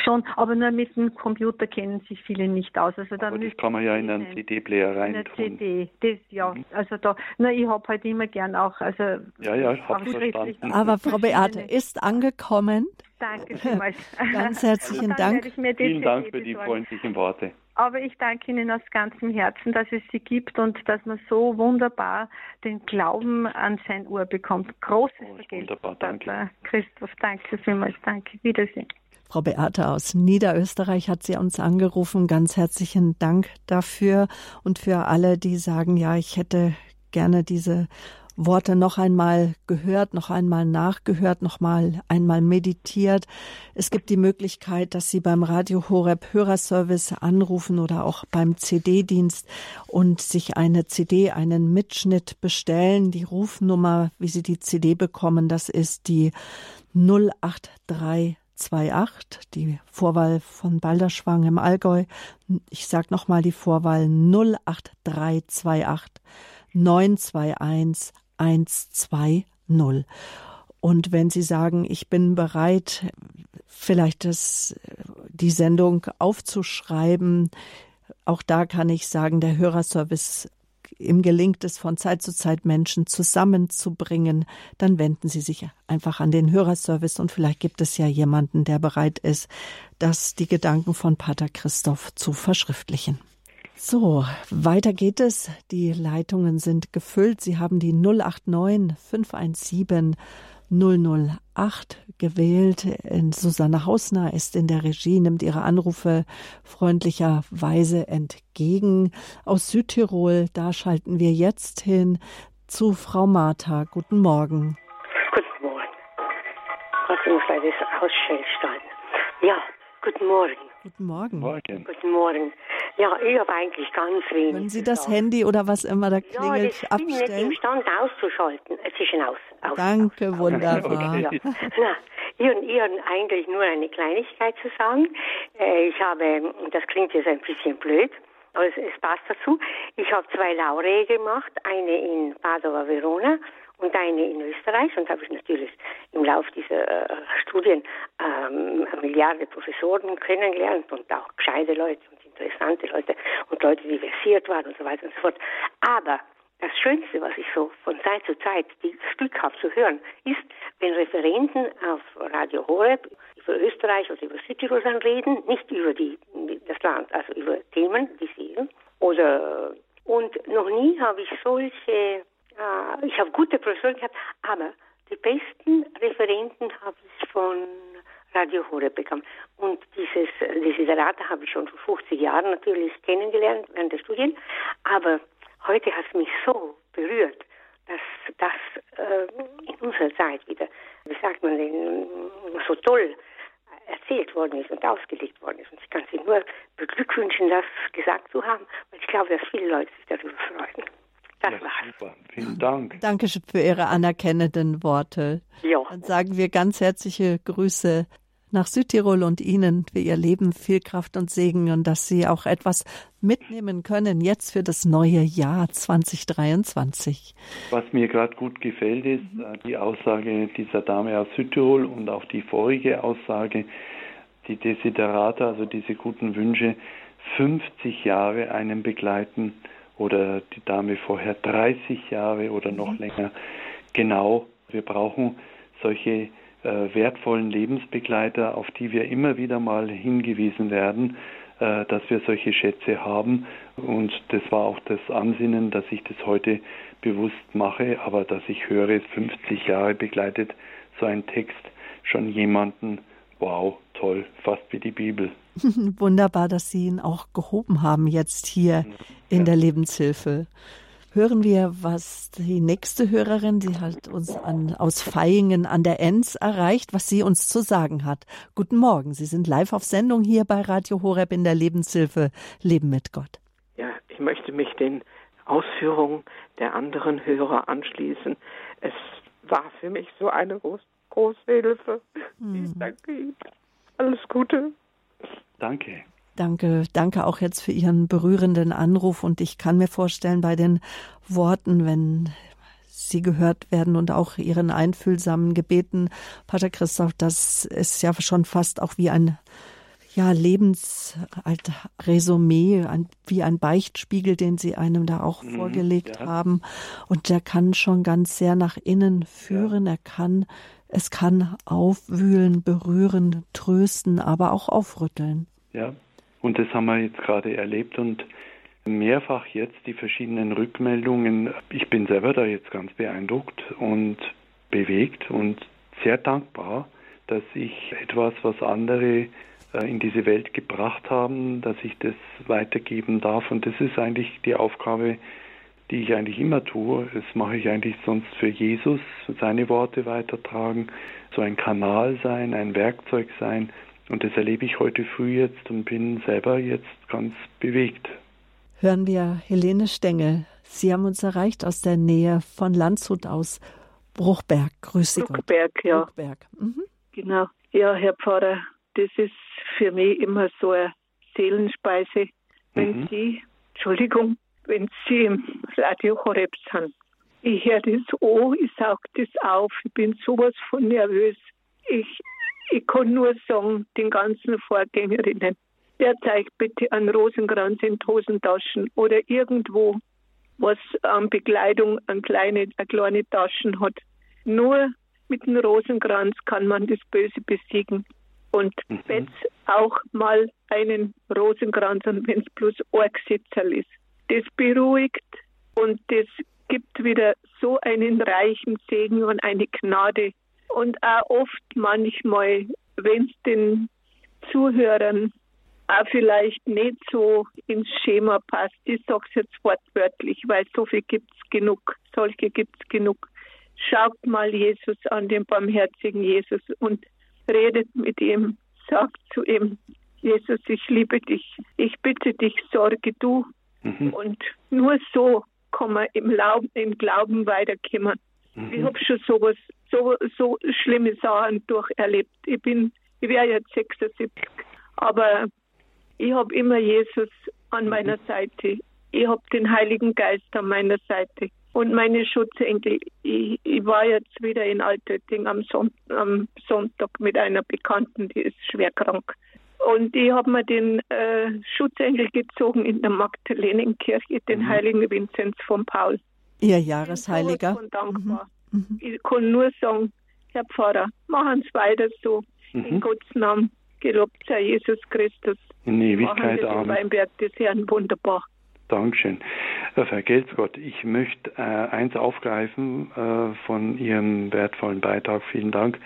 Schon, aber nur mit dem Computer kennen sich viele nicht aus. Also da aber das kann man ja in einen CD-Player rein In CD, das ja. Mhm. Also da, nur ich habe halt immer gern auch, also ja, ja, ich habe verstanden. Aber Frau Beate ist angekommen. Danke vielmals. Ganz herzlichen Dank. Vielen Dank für die freundlichen Worte. Aber ich danke Ihnen aus ganzem Herzen, dass es Sie gibt und dass man so wunderbar den Glauben an sein Ohr bekommt. Großes oh, Wunderbar, danke. Christoph, danke vielmals, danke. Wiedersehen. Frau Beate aus Niederösterreich hat sie uns angerufen. Ganz herzlichen Dank dafür und für alle, die sagen, ja, ich hätte gerne diese Worte noch einmal gehört, noch einmal nachgehört, noch mal einmal meditiert. Es gibt die Möglichkeit, dass Sie beim Radio Horeb Hörerservice anrufen oder auch beim CD-Dienst und sich eine CD, einen Mitschnitt bestellen. Die Rufnummer, wie Sie die CD bekommen, das ist die 083 28, die Vorwahl von Balderschwang im Allgäu. Ich sage nochmal die Vorwahl 08328 921 120. Und wenn Sie sagen, ich bin bereit, vielleicht das, die Sendung aufzuschreiben, auch da kann ich sagen, der Hörerservice ihm gelingt es von Zeit zu Zeit Menschen zusammenzubringen, dann wenden Sie sich einfach an den Hörerservice und vielleicht gibt es ja jemanden, der bereit ist, das die Gedanken von Pater Christoph zu verschriftlichen. So, weiter geht es. Die Leitungen sind gefüllt. Sie haben die 089 517 008 gewählt. Susanne Hausner ist in der Regie, nimmt ihre Anrufe freundlicherweise entgegen. Aus Südtirol, da schalten wir jetzt hin zu Frau Martha. Guten Morgen. Guten Morgen. Was muss das ausstellen? Ja, guten Morgen. Guten Morgen. Morgen. Guten Morgen. Ja, ich habe eigentlich ganz wenig. Können Sie das Handy oder was immer da klingelt ja, das abstellen? bin nicht imstand auszuschalten. Es ist ein Aus. Danke, aus, wunderbar. Ja. Na, ich habe eigentlich nur eine Kleinigkeit zu sagen. Äh, Ich habe, das klingt jetzt ein bisschen blöd, aber es, es passt dazu. Ich habe zwei Laure gemacht, eine in Padova Verona und eine in Österreich und habe ich natürlich im Laufe dieser äh, Studien ähm, eine Milliarde Professoren kennengelernt und auch gescheite Leute und interessante Leute und Leute, die versiert waren und so weiter und so fort. Aber das Schönste, was ich so von Zeit zu Zeit das Glück habe zu hören, ist, wenn Referenten auf Radio Horeb über Österreich oder über Südtirol reden, nicht über die, das Land, also über Themen, die sie oder und noch nie habe ich solche, äh, ich habe gute Professoren gehabt, aber die besten Referenten habe ich von Radio Horeb bekommen. Und dieses Desiderata habe ich schon vor 50 Jahren natürlich kennengelernt während der Studien, aber heute hat es mich so berührt, dass das äh, in unserer Zeit wieder, wie sagt man denn, so toll erzählt worden ist und ausgelegt worden ist. Und ich kann Sie nur beglückwünschen, das gesagt zu haben, weil ich glaube, dass viele Leute sich darüber freuen. Das ja, war's. super. Vielen Dank. Dankeschön für Ihre anerkennenden Worte. Ja. Dann sagen wir ganz herzliche Grüße nach Südtirol und Ihnen für Ihr Leben viel Kraft und Segen und dass Sie auch etwas mitnehmen können jetzt für das neue Jahr 2023. Was mir gerade gut gefällt, ist äh, die Aussage dieser Dame aus Südtirol und auch die vorige Aussage, die Desiderata, also diese guten Wünsche, 50 Jahre einen begleiten oder die Dame vorher 30 Jahre oder noch länger. Genau, wir brauchen solche äh, wertvollen Lebensbegleiter, auf die wir immer wieder mal hingewiesen werden, äh, dass wir solche Schätze haben. Und das war auch das Ansinnen, dass ich das heute bewusst mache, aber dass ich höre, 50 Jahre begleitet so ein Text schon jemanden, wow, toll, fast wie die Bibel. Wunderbar, dass Sie ihn auch gehoben haben jetzt hier in der Lebenshilfe. Hören wir, was die nächste Hörerin, die hat uns an, aus Feyingen an der Enz erreicht, was sie uns zu sagen hat. Guten Morgen, Sie sind live auf Sendung hier bei Radio Horeb in der Lebenshilfe Leben mit Gott. Ja, ich möchte mich den Ausführungen der anderen Hörer anschließen. Es war für mich so eine groß, große Hilfe. Hm. Ich danke Ihnen. Alles Gute. Danke. Danke, danke auch jetzt für Ihren berührenden Anruf und ich kann mir vorstellen, bei den Worten, wenn Sie gehört werden und auch Ihren einfühlsamen Gebeten, Pater Christoph, das ist ja schon fast auch wie ein ja, Lebensresümee, ein, wie ein Beichtspiegel, den Sie einem da auch Mhm, vorgelegt ja. haben. Und der kann schon ganz sehr nach innen führen. Er kann, es kann aufwühlen, berühren, trösten, aber auch aufrütteln. Ja, und das haben wir jetzt gerade erlebt und mehrfach jetzt die verschiedenen Rückmeldungen. Ich bin selber da jetzt ganz beeindruckt und bewegt und sehr dankbar, dass ich etwas, was andere äh, in diese Welt gebracht haben, dass ich das weitergeben darf. Und das ist eigentlich die Aufgabe die ich eigentlich immer tue. Das mache ich eigentlich sonst für Jesus, seine Worte weitertragen, so ein Kanal sein, ein Werkzeug sein. Und das erlebe ich heute früh jetzt und bin selber jetzt ganz bewegt. Hören wir Helene Stengel. Sie haben uns erreicht aus der Nähe von Landshut aus Bruchberg. Grüße Bruchberg, Gott. ja. Bruchberg. Mhm. Genau. Ja, Herr Pfarrer, das ist für mich immer so eine Seelenspeise, wenn mhm. Sie, Entschuldigung, wenn Sie im Radio Horeb sind. Ich höre das an, ich saug das auf, ich bin sowas von nervös. Ich, ich kann nur sagen, den ganzen Vorgängerinnen, der zeigt bitte einen Rosenkranz in Hosentaschen oder irgendwo, was an Bekleidung an kleine, eine kleine Taschen hat. Nur mit dem Rosenkranz kann man das Böse besiegen. Und mhm. wenn es auch mal einen Rosenkranz und wenn es bloß ein Gesetzel ist, das beruhigt und das gibt wieder so einen reichen Segen und eine Gnade. Und auch oft manchmal, wenn es den Zuhörern auch vielleicht nicht so ins Schema passt, ich sage es jetzt wortwörtlich, weil so viel gibt es genug, solche gibt es genug. Schaut mal Jesus an, den barmherzigen Jesus, und redet mit ihm, sagt zu ihm, Jesus, ich liebe dich, ich bitte dich, sorge du Mhm. Und nur so kann man im, Glauben, im Glauben weiterkommen. Mhm. Ich habe schon sowas, so, so schlimme Sachen durcherlebt. Ich bin, ich wäre jetzt 76, aber ich habe immer Jesus an mhm. meiner Seite. Ich habe den Heiligen Geist an meiner Seite und meine Schutzengel. Ich, ich war jetzt wieder in Altötting am, Son am Sonntag mit einer Bekannten, die ist schwer krank. Und ich habe mir den äh, Schutzengel gezogen in der Magdalenenkirche, den mhm. heiligen Vinzenz von Paul. Ihr Jahresheiliger. Ich bin dankbar. Mhm. mhm. Ich kann nur sagen, Herr Pfarrer, machen Sie weiter so. Mhm. In Gottes Namen, gelobt sei Jesus Christus. In Ewigkeit, Amen. Weinberg des Herrn wunderbar. Dankeschön. Vergelt's Gott. Ich möchte äh, eins aufgreifen äh, von Ihrem wertvollen Beitrag. Vielen Dank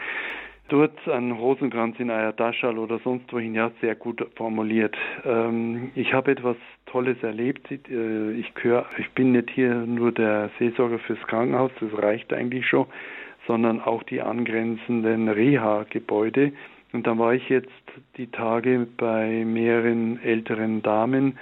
dort einen Rosenkranz in Ayataschal oder sonst wohin, ja, sehr gut formuliert. Ähm, ich habe etwas Tolles erlebt. Äh, ich, gehör, ich bin nicht hier nur der Seelsorger fürs Krankenhaus, das reicht eigentlich schon, sondern auch die angrenzenden Reha-Gebäude. Und da war ich jetzt die Tage bei mehreren älteren Damen,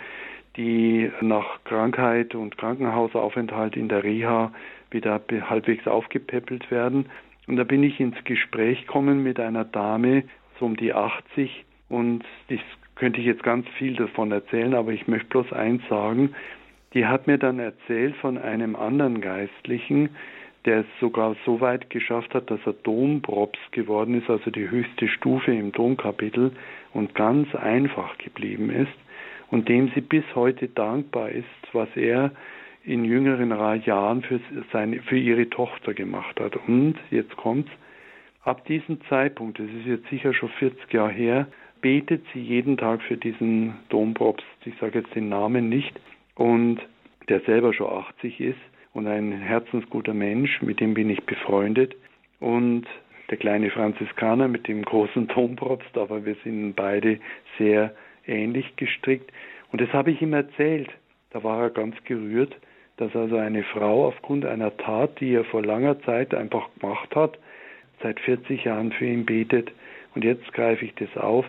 die nach Krankheit und Krankenhausaufenthalt in der Reha wieder halbwegs aufgepäppelt werden. Und da bin ich ins Gespräch gekommen mit einer Dame, so um die 80, und das könnte ich jetzt ganz viel davon erzählen, aber ich möchte bloß eins sagen. Die hat mir dann erzählt von einem anderen Geistlichen, der es sogar so weit geschafft hat, dass er Domprops geworden ist, also die höchste Stufe im Domkapitel und ganz einfach geblieben ist und dem sie bis heute dankbar ist, was er in jüngeren Jahren für, seine, für ihre Tochter gemacht hat. Und jetzt kommt's. Ab diesem Zeitpunkt, das ist jetzt sicher schon 40 Jahre her, betet sie jeden Tag für diesen Domprops, ich sage jetzt den Namen nicht, und der selber schon 80 ist und ein herzensguter Mensch, mit dem bin ich befreundet. Und der kleine Franziskaner mit dem großen Domprops, aber wir sind beide sehr ähnlich gestrickt. Und das habe ich ihm erzählt. Da war er ganz gerührt dass also eine Frau aufgrund einer Tat, die er vor langer Zeit einfach gemacht hat, seit 40 Jahren für ihn betet. Und jetzt greife ich das auf.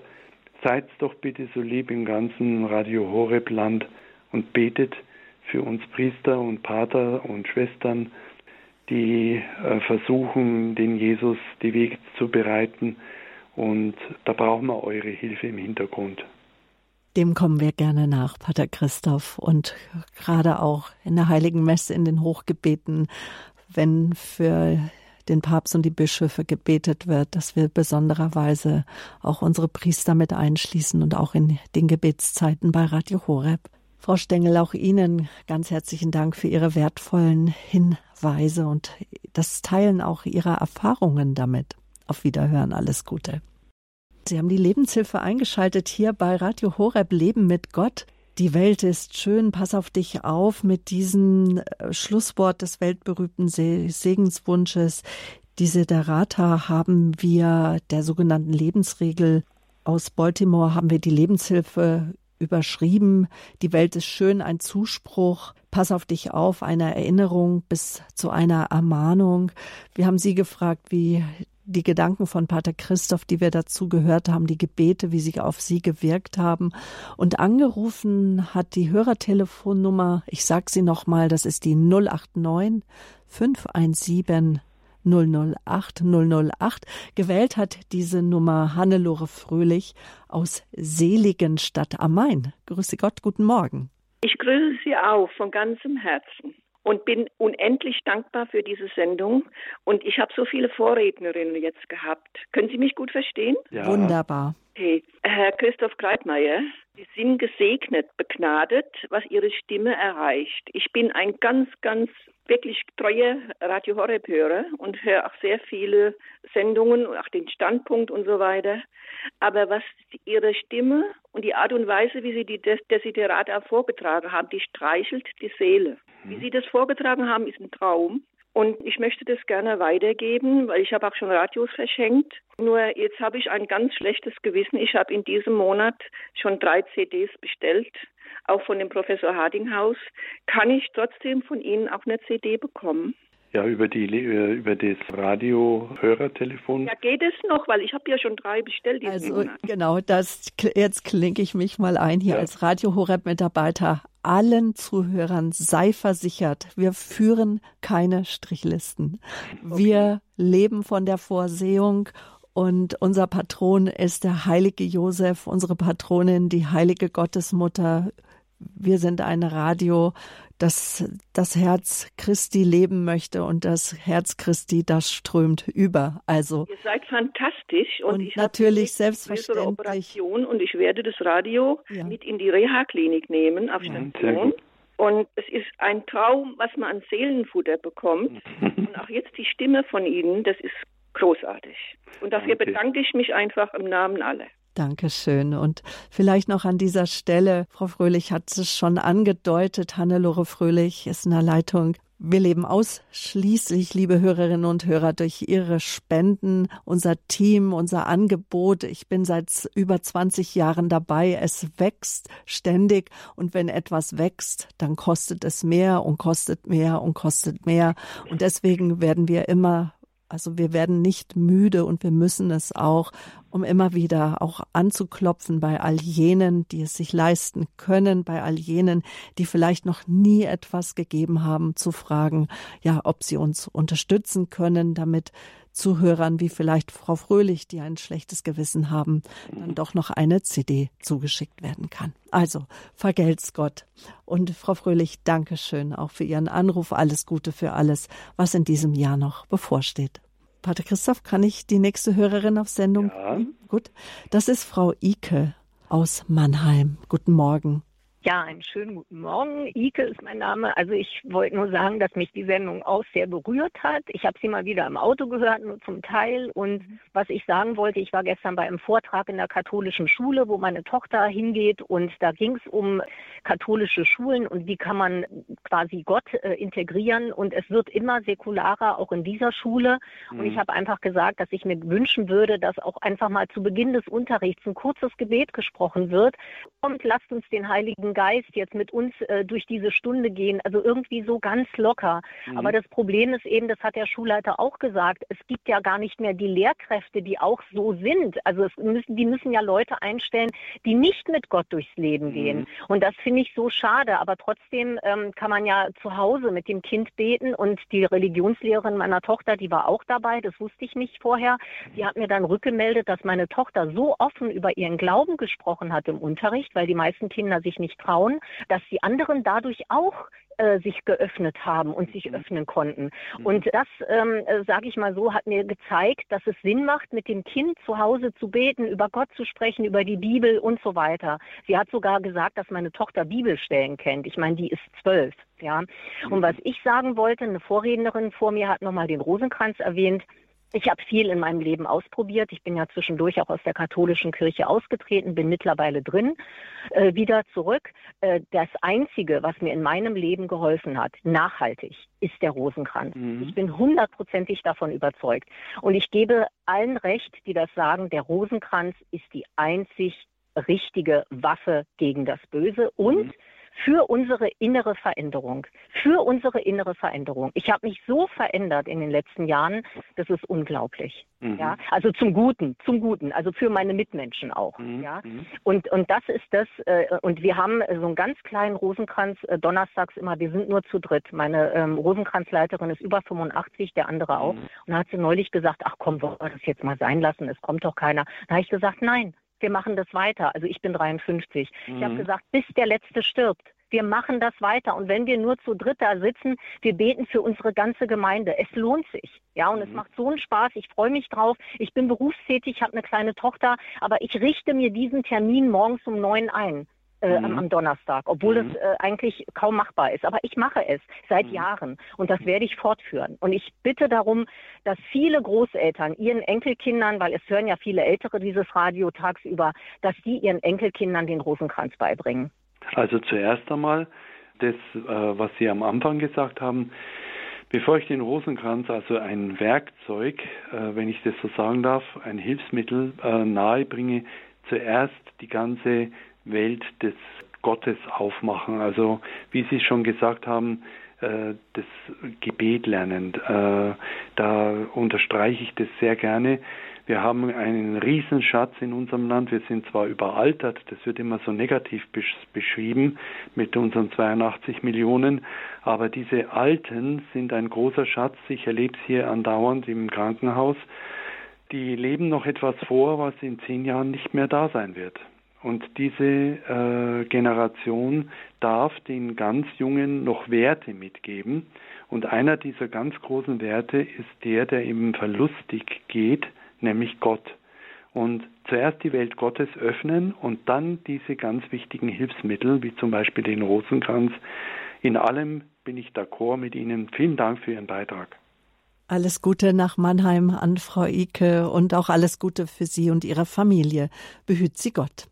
Seid doch bitte so lieb im ganzen Radio Horeb Land und betet für uns Priester und Pater und Schwestern, die äh, versuchen, den Jesus die Wege zu bereiten. Und da brauchen wir eure Hilfe im Hintergrund. Dem kommen wir gerne nach, Pater Christoph. Und gerade auch in der Heiligen Messe in den Hochgebeten, wenn für den Papst und die Bischöfe gebetet wird, dass wir besondererweise auch unsere Priester mit einschließen und auch in den Gebetszeiten bei Radio Horeb. Frau Stengel, auch Ihnen ganz herzlichen Dank für Ihre wertvollen Hinweise und das Teilen auch Ihrer Erfahrungen damit. Auf Wiederhören, alles Gute. Sie haben die Lebenshilfe eingeschaltet hier bei Radio Horeb Leben mit Gott. Die Welt ist schön, pass auf dich auf mit diesem äh, Schlusswort des weltberühmten Segenswunsches. Diese Derata haben wir der sogenannten Lebensregel aus Baltimore haben wir die Lebenshilfe überschrieben. Die Welt ist schön, ein Zuspruch. Pass auf dich auf, einer Erinnerung bis zu einer Ermahnung. Wir haben Sie gefragt, wie die Gedanken von Pater Christoph, die wir dazu gehört haben, die Gebete, wie sie auf Sie gewirkt haben. Und angerufen hat die Hörertelefonnummer, ich sage sie nochmal, das ist die 089 517 008 008. Gewählt hat diese Nummer Hannelore Fröhlich aus Seligenstadt am Main. Grüße Gott, guten Morgen. Ich grüße Sie auch von ganzem Herzen und bin unendlich dankbar für diese Sendung. Und ich habe so viele Vorrednerinnen jetzt gehabt. Können Sie mich gut verstehen? Ja. Wunderbar. Okay. Herr Christoph Greitmeier, Sie sind gesegnet, begnadet, was Ihre Stimme erreicht. Ich bin ein ganz, ganz wirklich treuer Radio Horeb hörer und höre auch sehr viele Sendungen, auch den Standpunkt und so weiter. Aber was Ihre Stimme und die Art und Weise, wie Sie die Des Desiderata vorgetragen haben, die streichelt die Seele. Wie Sie das vorgetragen haben, ist ein Traum. Und ich möchte das gerne weitergeben, weil ich habe auch schon Radios verschenkt. Nur jetzt habe ich ein ganz schlechtes Gewissen. Ich habe in diesem Monat schon drei CDs bestellt, auch von dem Professor Hardinghaus. Kann ich trotzdem von Ihnen auch eine CD bekommen? Ja, über die äh, über das Radio-Hörertelefon. Ja, geht es noch, weil ich habe ja schon drei bestellt. Also Monat. genau, das jetzt klinke ich mich mal ein hier ja. als Radio Horeb Mitarbeiter. Allen Zuhörern sei versichert, wir führen keine Strichlisten. Okay. Wir leben von der Vorsehung und unser Patron ist der heilige Josef, unsere Patronin, die heilige Gottesmutter. Wir sind ein Radio, dass das Herz Christi leben möchte und das Herz Christi, das strömt über. Also ihr seid fantastisch und, und ich natürlich selbstverständlich Operation und ich werde das Radio ja. mit in die Reha-Klinik nehmen auf Station. Und es ist ein Traum, was man an Seelenfutter bekommt. und auch jetzt die Stimme von Ihnen, das ist großartig. Und dafür bedanke ich mich einfach im Namen aller. Dankeschön. Und vielleicht noch an dieser Stelle, Frau Fröhlich hat es schon angedeutet, Hannelore Fröhlich ist in der Leitung. Wir leben ausschließlich, liebe Hörerinnen und Hörer, durch Ihre Spenden, unser Team, unser Angebot. Ich bin seit über 20 Jahren dabei. Es wächst ständig. Und wenn etwas wächst, dann kostet es mehr und kostet mehr und kostet mehr. Und deswegen werden wir immer also wir werden nicht müde und wir müssen es auch, um immer wieder auch anzuklopfen bei all jenen, die es sich leisten können, bei all jenen, die vielleicht noch nie etwas gegeben haben, zu fragen, ja, ob sie uns unterstützen können, damit Zuhörern wie vielleicht Frau Fröhlich, die ein schlechtes Gewissen haben, dann doch noch eine CD zugeschickt werden kann. Also, vergelt's Gott. Und Frau Fröhlich, danke schön auch für Ihren Anruf. Alles Gute für alles, was in diesem Jahr noch bevorsteht. Pater Christoph, kann ich die nächste Hörerin auf Sendung? Ja. Gut. Das ist Frau Ike aus Mannheim. Guten Morgen. Ja, einen schönen guten Morgen. Ike ist mein Name. Also ich wollte nur sagen, dass mich die Sendung auch sehr berührt hat. Ich habe sie mal wieder im Auto gehört, nur zum Teil. Und was ich sagen wollte, ich war gestern bei einem Vortrag in der katholischen Schule, wo meine Tochter hingeht. Und da ging es um katholische Schulen und wie kann man quasi Gott äh, integrieren. Und es wird immer säkularer, auch in dieser Schule. Mhm. Und ich mhm. habe einfach gesagt, dass ich mir wünschen würde, dass auch einfach mal zu Beginn des Unterrichts ein kurzes Gebet gesprochen wird. Und lasst uns den Heiligen Heiligen Geist jetzt mit uns äh, durch diese Stunde gehen. Also irgendwie so ganz locker. Mhm. Aber das Problem ist eben, das hat der Schulleiter auch gesagt, es gibt ja gar nicht mehr die Lehrkräfte, die auch so sind. Also es müssen, die müssen ja Leute einstellen, die nicht mit Gott durchs Leben mhm. gehen. Und das finde ich so schade. Aber trotzdem ähm, kann man ja zu Hause mit dem Kind beten. Und die Religionslehrerin meiner Tochter, die war auch dabei, das wusste ich nicht vorher. Die hat mir dann rückgemeldet, dass meine Tochter so offen über ihren Glauben gesprochen hat im Unterricht, weil die meisten Kinder sich nicht trauen, dass die anderen dadurch auch äh, sich geöffnet haben und sich mhm. öffnen konnten. Mhm. Und das, ähm, äh, sage ich mal so, hat mir gezeigt, dass es Sinn macht, mit dem Kind zu Hause zu beten, über Gott zu sprechen, über die Bibel und so weiter. Sie hat sogar gesagt, dass meine Tochter Bibelstellen kennt. Ich meine, die ist zwölf. Ja. Und mhm. was ich sagen wollte, eine Vorrednerin vor mir hat nochmal den Rosenkranz erwähnt. Ich habe viel in meinem Leben ausprobiert. Ich bin ja zwischendurch auch aus der katholischen Kirche ausgetreten, bin mittlerweile drin, äh, wieder zurück. Äh, das Einzige, was mir in meinem Leben geholfen hat, nachhaltig, ist der Rosenkranz. Mhm. Ich bin hundertprozentig davon überzeugt. Und ich gebe allen recht, die das sagen, der Rosenkranz ist die einzig richtige Waffe gegen das Böse und mhm für unsere innere Veränderung. Für unsere innere Veränderung. Ich habe mich so verändert in den letzten Jahren, das ist unglaublich. Mhm. Ja, also zum Guten, zum Guten, also für meine Mitmenschen auch. Mhm. Ja, mhm. und und das ist das. Äh, und wir haben so einen ganz kleinen Rosenkranz äh, donnerstags immer. Wir sind nur zu dritt. Meine ähm, Rosenkranzleiterin ist über 85, der andere auch. Mhm. Und da hat sie neulich gesagt, ach komm, wollen wir das jetzt mal sein lassen? Es kommt doch keiner. Da habe ich gesagt, nein, wir machen das weiter. Also ich bin 53. Mhm. Ich habe gesagt, bis der Letzte stirbt. Wir machen das weiter. Und wenn wir nur zu dritt da sitzen, wir beten für unsere ganze Gemeinde. Es lohnt sich. Ja, und mhm. es macht so einen Spaß. Ich freue mich drauf. Ich bin berufstätig, habe eine kleine Tochter, aber ich richte mir diesen Termin morgens um neun ein äh, mhm. am Donnerstag, obwohl mhm. das äh, eigentlich kaum machbar ist. Aber ich mache es seit mhm. Jahren und das werde ich fortführen. Und ich bitte darum, dass viele Großeltern ihren Enkelkindern, weil es hören ja viele Ältere dieses Radio tagsüber, dass die ihren Enkelkindern den Rosenkranz beibringen. Also zuerst einmal das, äh, was Sie am Anfang gesagt haben, Bevor ich den Rosenkranz, also ein Werkzeug, äh, wenn ich das so sagen darf, ein Hilfsmittel äh, nahe bringe, zuerst die ganze Welt des Gottes aufmachen. Also wie Sie schon gesagt haben, äh, das Gebet lernen. Äh, da unterstreiche ich das sehr gerne. Wir haben einen Riesenschatz in unserem Land. Wir sind zwar überaltert, das wird immer so negativ beschrieben mit unseren 82 Millionen, aber diese Alten sind ein großer Schatz. Ich erlebe es hier andauernd im Krankenhaus. Die leben noch etwas vor, was in zehn Jahren nicht mehr da sein wird. Und diese äh, Generation darf den ganz Jungen noch Werte mitgeben. Und einer dieser ganz großen Werte ist der, der eben verlustig geht, nämlich Gott. Und zuerst die Welt Gottes öffnen und dann diese ganz wichtigen Hilfsmittel, wie zum Beispiel den Rosenkranz. In allem bin ich d'accord mit Ihnen. Vielen Dank für Ihren Beitrag. Alles Gute nach Mannheim an Frau Ike und auch alles Gute für Sie und Ihre Familie. Behüt Sie Gott.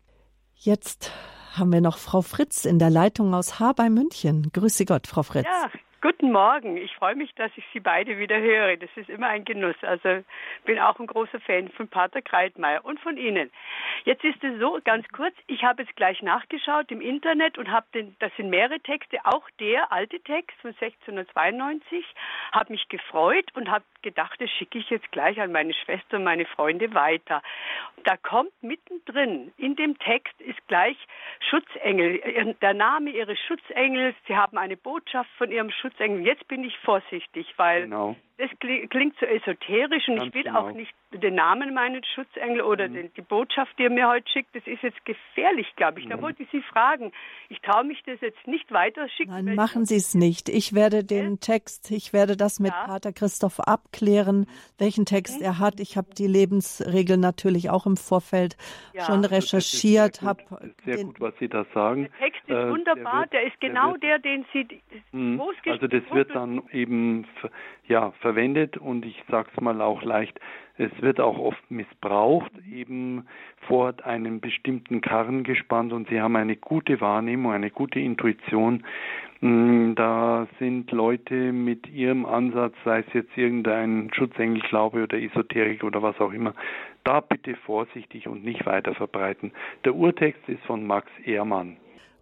Jetzt haben wir noch Frau Fritz in der Leitung aus Haar bei München. Grüße Gott, Frau Fritz. Ja, Guten Morgen. Ich freue mich, dass ich Sie beide wieder höre. Das ist immer ein Genuss. Also bin auch ein großer Fan von Pater Kreitmeier und von Ihnen. Jetzt ist es so, ganz kurz, ich habe jetzt gleich nachgeschaut im Internet und habe den, das sind mehrere Texte, auch der alte Text von 1692, habe mich gefreut und habe gedacht, das schicke ich jetzt gleich an meine Schwester und meine Freunde weiter. Da kommt mittendrin, in dem Text ist gleich Schutzengel, der Name Ihres Schutzengels. Sie haben eine Botschaft von Ihrem Schutzengel Schutzengel. Jetzt bin ich vorsichtig, weil genau. das klingt so esoterisch und Ganz ich will genau. auch nicht den Namen meines Schutzengel oder mhm. den, die Botschaft, die er mir heute schickt. Das ist jetzt gefährlich, glaube ich. Da mhm. wollte ich Sie fragen. Ich traue mich das jetzt nicht weiter schicken. Nein, machen Sie es nicht. Ich werde den äh? Text, ich werde das mit ja. Pater Christoph abklären, welchen Text mhm. er hat. Ich habe die Lebensregeln natürlich auch im Vorfeld ja. schon recherchiert. Sehr, gut, sehr gut, was Sie da sagen. Der Text ist äh, wunderbar. Der, wird, der ist genau der, wird, der den Sie. Mhm. Also das wird dann eben ja verwendet und ich sage es mal auch leicht es wird auch oft missbraucht, eben vor einem bestimmten Karren gespannt und sie haben eine gute Wahrnehmung, eine gute Intuition. Mm, da sind Leute mit ihrem Ansatz, sei es jetzt irgendein Schutzengelglaube oder Esoterik oder was auch immer, da bitte vorsichtig und nicht weiter verbreiten. Der Urtext ist von Max Ehrmann.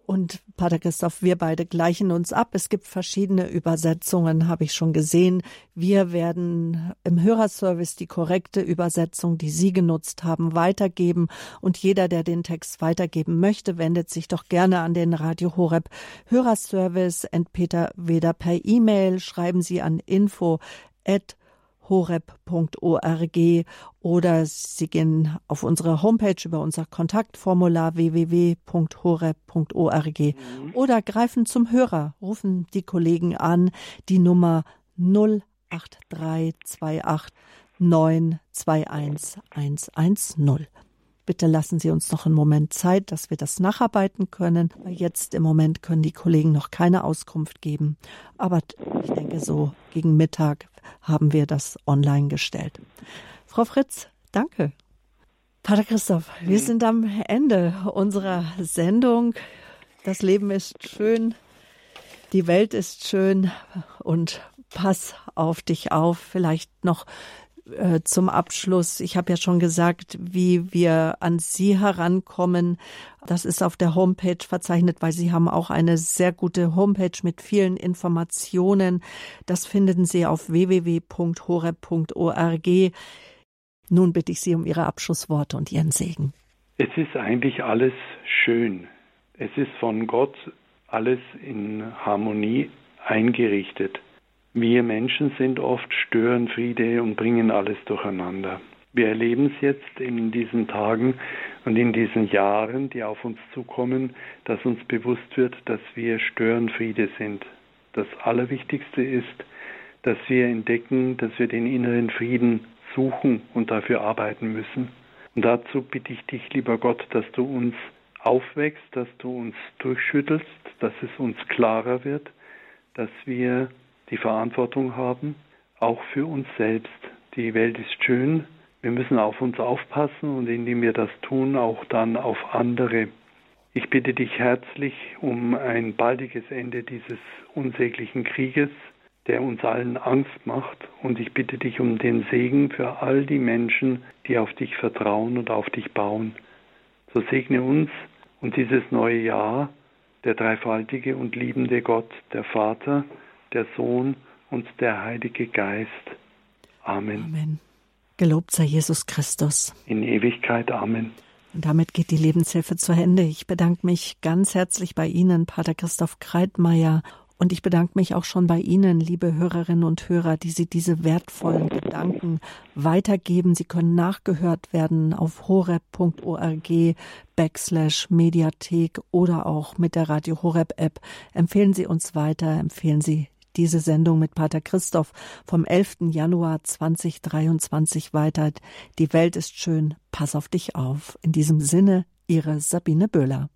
Und Pater Christoph, wir beide gleichen uns ab. Es gibt verschiedene Übersetzungen, habe ich schon gesehen. Wir werden im Hörerservice die korrekte Übersetzung, die Sie genutzt haben, weitergeben. Und jeder, der den Text weitergeben möchte, wendet sich doch gerne an den Radio Horeb Hörerservice. Entweder weder per E-Mail, schreiben Sie an info at horeb.org oder Sie gehen auf unsere Homepage über unser Kontaktformular www.horeb.org mhm. oder greifen zum Hörer, rufen die Kollegen an, die Nummer 08328 921 110. Bitte lassen Sie uns noch einen Moment Zeit, dass wir das nacharbeiten können. Jetzt im Moment können die Kollegen noch keine Auskunft geben. Aber ich denke, so gegen Mittag haben wir das online gestellt. Frau Fritz, danke. Pater Christoph, wir mhm. sind am Ende unserer Sendung. Das Leben ist schön, die Welt ist schön und pass auf dich auf. Vielleicht noch äh, zum Abschluss. Ich habe ja schon gesagt, wie wir an Sie herankommen. Das ist auf der Homepage verzeichnet, weil Sie haben auch eine sehr gute Homepage mit vielen Informationen. Das finden Sie auf www.horeb.org. Nun bitte ich Sie um Ihre Abschlussworte und Ihren Segen. Es ist eigentlich alles schön. Es ist von Gott alles in Harmonie eingerichtet. Wir Menschen sind oft Störenfriede und bringen alles durcheinander. Wir erleben es jetzt in diesen Tagen und in diesen Jahren, die auf uns zukommen, dass uns bewusst wird, dass wir Störenfriede sind. Das Allerwichtigste ist, dass wir entdecken, dass wir den inneren Frieden suchen und dafür arbeiten müssen. Und dazu bitte ich dich, lieber Gott, dass du uns aufwächst, dass du uns durchschüttelst, dass es uns klarer wird, dass wir die Verantwortung haben, auch für uns selbst. Die Welt ist schön, wir müssen auf uns aufpassen und indem wir das tun, auch dann auf andere. Ich bitte dich herzlich um ein baldiges Ende dieses unsäglichen Krieges, der uns allen Angst macht. Und ich bitte dich um den Segen für all die Menschen, die auf dich vertrauen und auf dich bauen. So segne uns und dieses neue Jahr der dreifaltige und liebende Gott, der Vater, der Sohn und der Heilige Geist. Amen. Amen. Gelobt sei Jesus Christus. In Ewigkeit. Amen. Und damit geht die Lebenshilfe zu Ende. Ich bedanke mich ganz herzlich bei Ihnen, Pater Christoph Kreitmeier. Und ich bedanke mich auch schon bei Ihnen, liebe Hörerinnen und Hörer, die Sie diese wertvollen Gedanken weitergeben. Sie können nachgehört werden auf horeb.org backslash Mediathek oder auch mit der Radio Horeb App. Empfehlen Sie uns weiter, empfehlen Sie diese Sendung mit Pater Christoph vom 11. Januar 2023 weiter. Die Welt ist schön, pass auf dich auf. In diesem Sinne, Ihre Sabine Böhler.